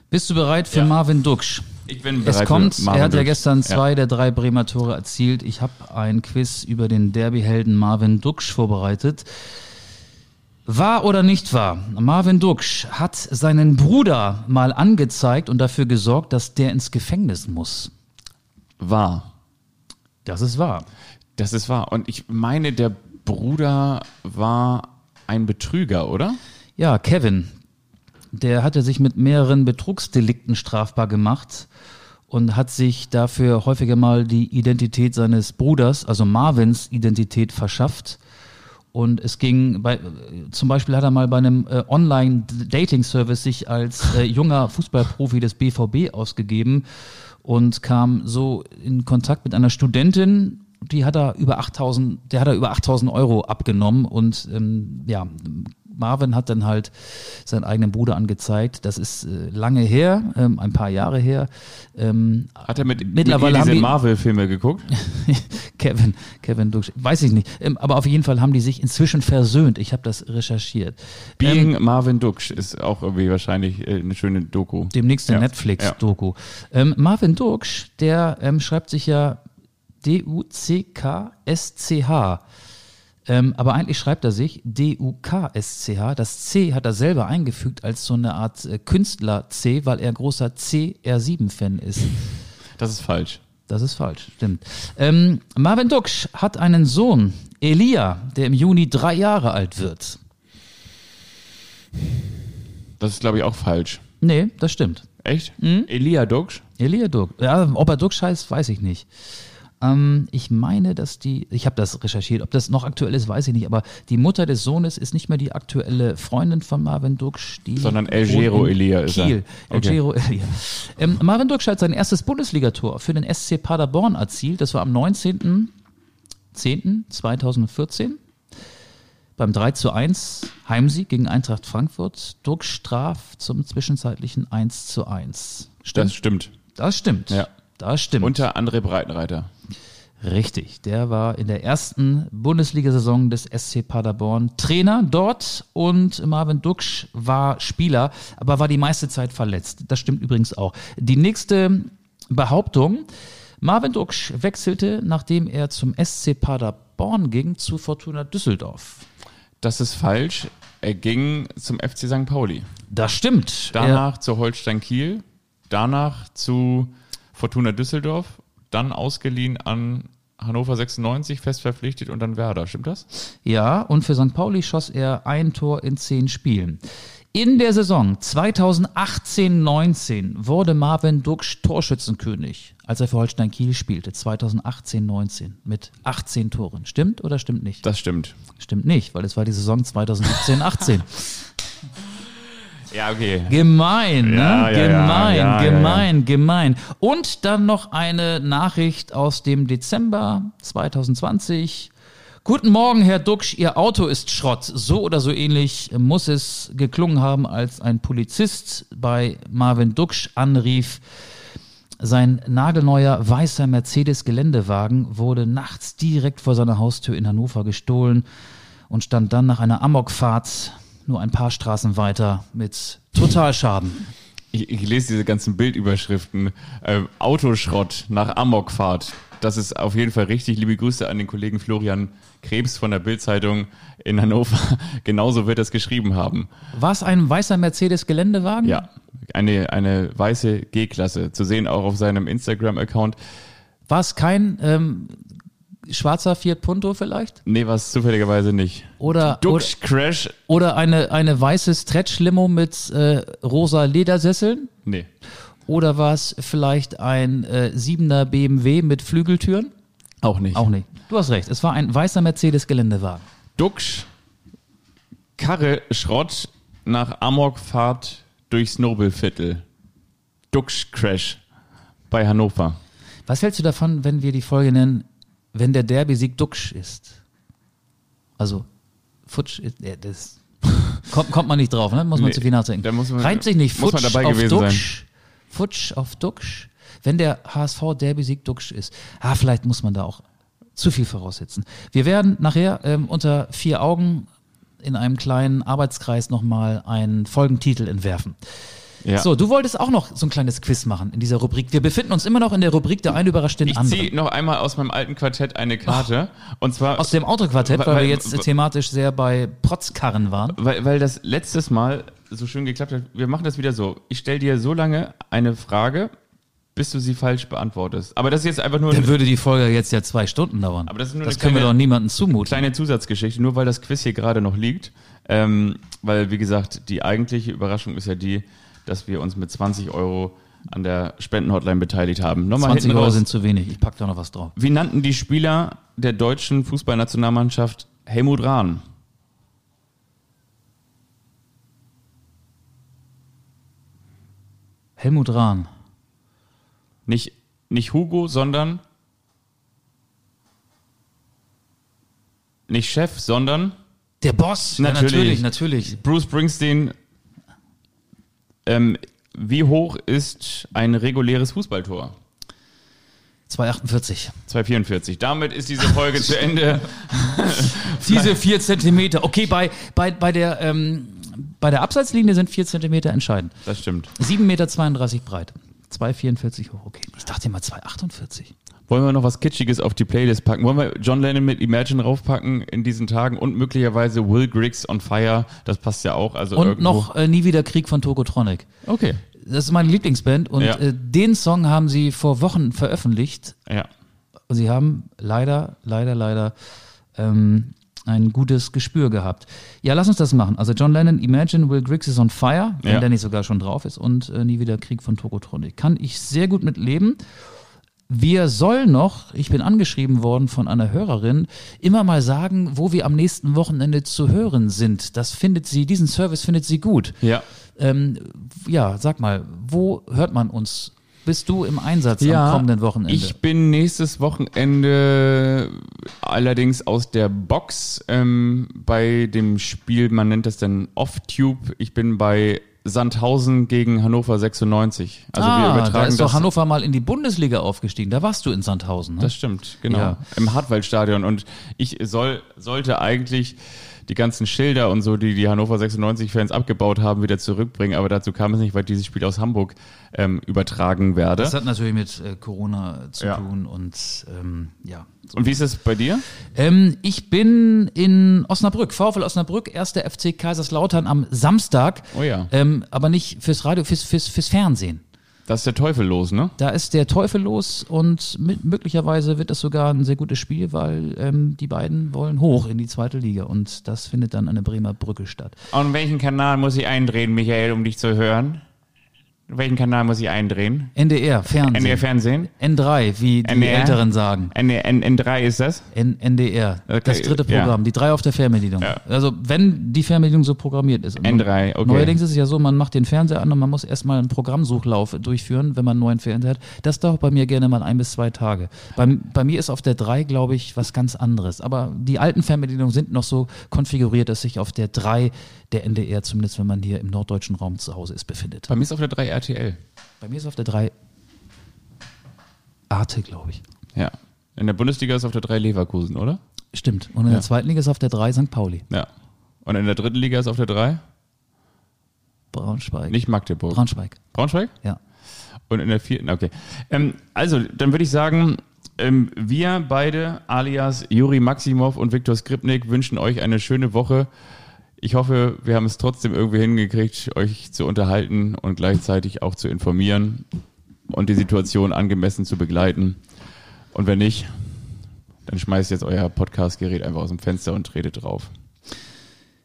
Bist du bereit für Ja. Marvin Duksch? Ich bin Es bereit kommt, für Marvin er hat ja Duksch. gestern Ja. zwei der drei Bremer Tore erzielt. Ich habe ein Quiz über den Derby-Helden Marvin Duksch vorbereitet. Wahr oder nicht wahr? Marvin Duksch hat seinen Bruder mal angezeigt und dafür gesorgt, dass der ins Gefängnis muss. Wahr. Das ist wahr. Das ist wahr. Und ich meine, der Bruder war ein Betrüger, oder? Ja, Kevin, der hatte sich mit mehreren Betrugsdelikten strafbar gemacht und hat sich dafür häufiger mal die Identität seines Bruders, also Marvins Identität verschafft. Und es ging bei, zum Beispiel hat er mal bei einem äh, Online-Dating-Service sich als äh, junger Fußballprofi des BVB ausgegeben und kam so in Kontakt mit einer Studentin, die hat er über 8000, der hat er über 8000 Euro abgenommen und ähm, ja, Marvin hat dann halt seinen eigenen Bruder angezeigt. Das ist äh, lange her, ähm, ein paar Jahre her. Ähm, Hat er mit, Mittlerweile mit ihr diese die- Marvel-Filme geguckt? Kevin, Kevin Duksch, weiß ich nicht. Ähm, aber auf jeden Fall haben die sich inzwischen versöhnt. Ich habe das recherchiert. Being Marvin Duksch ist auch irgendwie wahrscheinlich äh, eine schöne Doku. Demnächst eine Ja. Netflix-Doku. Ähm, Marvin Duksch, der ähm, schreibt sich ja D-U-C-K-S-C-H. Ähm, aber eigentlich schreibt er sich D-U-K-S-C-H. Das C hat er selber eingefügt als so eine Art äh, Künstler-C, weil er großer CR7-Fan ist. Das ist falsch. Das ist falsch, stimmt. Ähm, Marvin Duksch hat einen Sohn, Elia, der im Juni drei Jahre alt wird. Das ist, glaube ich, auch falsch. Nee, das stimmt. Echt? Hm? Elia Duksch? Elia Duksch. Ja, ob er Duksch heißt, weiß ich nicht. Ähm, ich meine, dass die, ich habe das recherchiert, ob das noch aktuell ist, weiß ich nicht, aber die Mutter des Sohnes ist nicht mehr die aktuelle Freundin von Marvin Duksch. Die Sondern Elgero Elia ist er. Okay. Elgero Elia. Ähm, Marvin Duksch hat sein erstes Bundesligator für den SC Paderborn erzielt. Das war am 19.10.2014 beim 3 zu 1 Heimsieg gegen Eintracht Frankfurt. Duksch traf zum zwischenzeitlichen 1 zu 1. Das stimmt. Das stimmt. Ja. Das stimmt. Unter André Breitenreiter. Richtig, der war in der ersten Bundesliga-Saison des SC Paderborn Trainer dort und Marvin Duksch war Spieler, aber war die meiste Zeit verletzt. Das stimmt übrigens auch. Die nächste Behauptung, Marvin Duksch wechselte, nachdem er zum SC Paderborn ging, zu Fortuna Düsseldorf. Das ist falsch. Er ging zum FC St. Pauli. Das stimmt. Danach zu Holstein Kiel, danach zu Fortuna Düsseldorf, dann ausgeliehen an Hannover 96, fest verpflichtet und dann Werder. Stimmt das? Ja, und für St. Pauli schoss er ein Tor in zehn Spielen. In der Saison 2018-19 wurde Marvin Duksch Torschützenkönig, als er für Holstein Kiel spielte. 2018-19 mit 18 Toren. Stimmt oder stimmt nicht? Das stimmt. Stimmt nicht, weil es war die Saison 2017-18. Ja, okay. Gemein, ne? Ja, ja, gemein, ja, gemein, gemein. Und dann noch eine Nachricht aus dem Dezember 2020. Guten Morgen, Herr Duxch, Ihr Auto ist Schrott. So oder so ähnlich muss es geklungen haben, als ein Polizist bei Marvin Duxch anrief. Sein nagelneuer weißer Mercedes-Geländewagen wurde nachts direkt vor seiner Haustür in Hannover gestohlen und stand dann nach einer Amokfahrt nur ein paar Straßen weiter mit Totalschaden. Ich, ich lese diese ganzen Bildüberschriften. Ähm, Autoschrott nach Amokfahrt. Das ist auf jeden Fall richtig. Liebe Grüße an den Kollegen Florian Krebs von der Bildzeitung in Hannover. Genauso wird es geschrieben haben. War es ein weißer Mercedes-Geländewagen? Ja, eine, eine weiße G-Klasse. Zu sehen auch auf seinem Instagram-Account. War es kein ähm, schwarzer Fiat Punto vielleicht? Nee, war es zufälligerweise nicht. Oder, oder, Dux Crash? oder eine, eine weiße Stretch-Limo mit äh, rosa Ledersesseln? Nee. Oder war es vielleicht ein äh, 7er BMW mit Flügeltüren? Auch nicht. Auch nicht. Du hast recht, es war ein weißer Mercedes-Geländewagen. Dux Karre Schrott nach Amokfahrt durchs Nobelviertel. Dux Crash bei Hannover. Was hältst du davon, wenn wir die Folge nennen, wenn der Derby-Sieg Duxch ist? Also, Futsch ist, ja, das kommt, kommt man nicht drauf, ne? Muss man Nee, zu viel nachdenken. da muss man- Reimt sich nicht Futsch dabei auf. Duxch, Futsch auf Duxch, wenn der HSV Derby-Sieg Duxch ist. Ah, vielleicht muss man da auch zu viel voraussetzen. Wir werden nachher ähm, unter vier Augen in einem kleinen Arbeitskreis nochmal einen Folgentitel entwerfen. Ja. So, du wolltest auch noch so ein kleines Quiz machen in dieser Rubrik. Wir befinden uns immer noch in der Rubrik Der eine überrascht den Ich anderen. ziehe noch einmal aus meinem alten Quartett eine Karte. Und zwar, Aus dem Autoquartett, weil, Weil- wir jetzt thematisch sehr bei Protzkarren waren. weil, weil das letztes Mal so schön geklappt hat. Wir machen das wieder so. Ich stelle dir so lange eine Frage, bis du sie falsch beantwortest. Aber das ist jetzt einfach nur Dann würde die Folge jetzt ja zwei Stunden dauern. Aber das ist nur das können wir kleine- doch niemandem zumuten. kleine Zusatzgeschichte, nur weil das Quiz hier gerade noch liegt. Ähm, weil, wie gesagt, die eigentliche Überraschung ist ja die, dass wir uns mit 20 Euro an der Spendenhotline beteiligt haben. Nochmal 20 hinten Euro raus. sind zu wenig. Ich pack da noch was drauf. Wie nannten die Spieler der deutschen Fußballnationalmannschaft Helmut Rahn? Helmut Rahn. Nicht, nicht Hugo, sondern nicht Chef, sondern Der Boss. Ja, Natürlich. natürlich, natürlich. Bruce Springsteen. Ähm, wie hoch ist ein reguläres Fußballtor? 248. 244. Damit ist diese Folge zu Ende. Diese vier Zentimeter. Okay, bei, bei, bei, der, ähm, bei der Abseitslinie sind vier Zentimeter entscheidend. Das stimmt. 7,32 Meter breit. 2,44 hoch. Okay, ich dachte mal 2,48. Wollen wir noch was Kitschiges auf die Playlist packen? Wollen wir John Lennon mit Imagine raufpacken in diesen Tagen und möglicherweise Will Griggs on Fire? Das passt ja auch. Also Und irgendwo. noch äh, Nie wieder Krieg von Tokotronic. Okay. Das ist meine Lieblingsband und Ja. äh, den Song haben sie vor Wochen veröffentlicht. Ja. Sie haben leider, leider, leider ähm, ein gutes Gespür gehabt. Ja, lass uns das machen. Also John Lennon, Imagine, Will Griggs is on fire, wenn Ja. der nicht sogar schon drauf ist und äh, nie wieder Krieg von Tokotronic. Kann ich sehr gut mit leben. Wir sollen noch, ich bin angeschrieben worden von einer Hörerin, immer mal sagen, wo wir am nächsten Wochenende zu hören sind. Das findet sie, diesen Service findet sie gut. Ja. Ähm, ja, sag mal, wo hört man uns? Bist du im Einsatz am kommenden Wochenende? Ich bin nächstes Wochenende allerdings aus der Box ähm, bei dem Spiel, man nennt das dann Off-Tube. Ich bin bei Sandhausen gegen Hannover 96. Also wir ah, übertragen da ist das. doch Hannover mal in die Bundesliga aufgestiegen. Da warst du in Sandhausen. Ne? Das stimmt, genau. Ja. Im Hartwaldstadion. Und ich soll, sollte eigentlich die ganzen Schilder und so, die die Hannover 96-Fans abgebaut haben, wieder zurückbringen. Aber dazu kam es nicht, weil dieses Spiel aus Hamburg ähm, übertragen werde. Das hat natürlich mit äh, Corona zu Ja. tun und ähm, ja. und wie ist es bei dir? Ähm, ich bin in Osnabrück, VfL Osnabrück, erster FC Kaiserslautern am Samstag. Oh ja. Ähm, aber nicht fürs Radio, fürs, fürs, fürs Fernsehen. Da ist der Teufel los, ne? Da ist der Teufel los und mit, möglicherweise wird das sogar ein sehr gutes Spiel, weil ähm, die beiden wollen hoch in die zweite Liga und das findet dann an der Bremer Brücke statt. Und welchen Kanal muss ich eindrehen, Michael, um dich zu hören? Welchen Kanal muss ich eindrehen? NDR, Fernsehen. NDR Fernsehen? N3, wie die NDR? Älteren sagen. N, N, N3 ist das? N NDR, Okay, das dritte ja. Programm, die drei auf der Fernbedienung. Ja. Also wenn die Fernbedienung so programmiert ist. Und N3, okay. Neuerdings ist es ja so, man macht den Fernseher an und man muss erstmal einen Programmsuchlauf durchführen, wenn man einen neuen Fernseher hat. Das dauert bei mir gerne mal ein bis zwei Tage. Bei, bei mir ist auf der 3, glaube ich, was ganz anderes. Aber die alten Fernbedienungen sind noch so konfiguriert, dass sich auf der 3 der NDR, zumindest wenn man hier im norddeutschen Raum zu Hause ist, befindet. Bei mir ist auf der 3 RTL. Bei mir ist auf der 3 Arte, glaube ich. Ja. In der Bundesliga ist auf der 3 Leverkusen, oder? Stimmt. Und in Ja. der zweiten Liga ist auf der 3 St. Pauli. Ja. Und in der dritten Liga ist auf der 3? Braunschweig. Nicht Magdeburg. Braunschweig, Braunschweig? ja. Und in der vierten, okay. Ähm, also, dann würde ich sagen, ähm, wir beide, alias Juri Maximov und Viktor Skripnik, wünschen euch eine schöne Woche. Ich hoffe, wir haben es trotzdem irgendwie hingekriegt, euch zu unterhalten und gleichzeitig auch zu informieren und die Situation angemessen zu begleiten. Und wenn nicht, dann schmeißt jetzt euer Podcast-Gerät einfach aus dem Fenster und tretet drauf.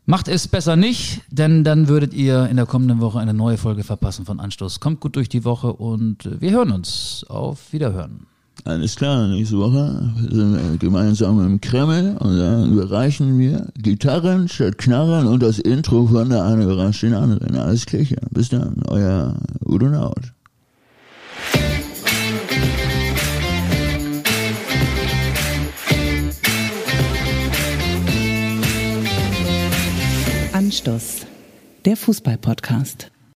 Macht es besser nicht, denn dann würdet ihr in der kommenden Woche eine neue Folge verpassen von Anstoß. Kommt gut durch die Woche und wir hören uns. Auf Wiederhören. Alles klar, nächste Woche sind wir gemeinsam im Kreml und dann überreichen wir Gitarren statt Knarren und das Intro von der eine überrascht den anderen. Alles klar. Bis dann, euer Udo Naut. Anstoß, der Fußball-Podcast.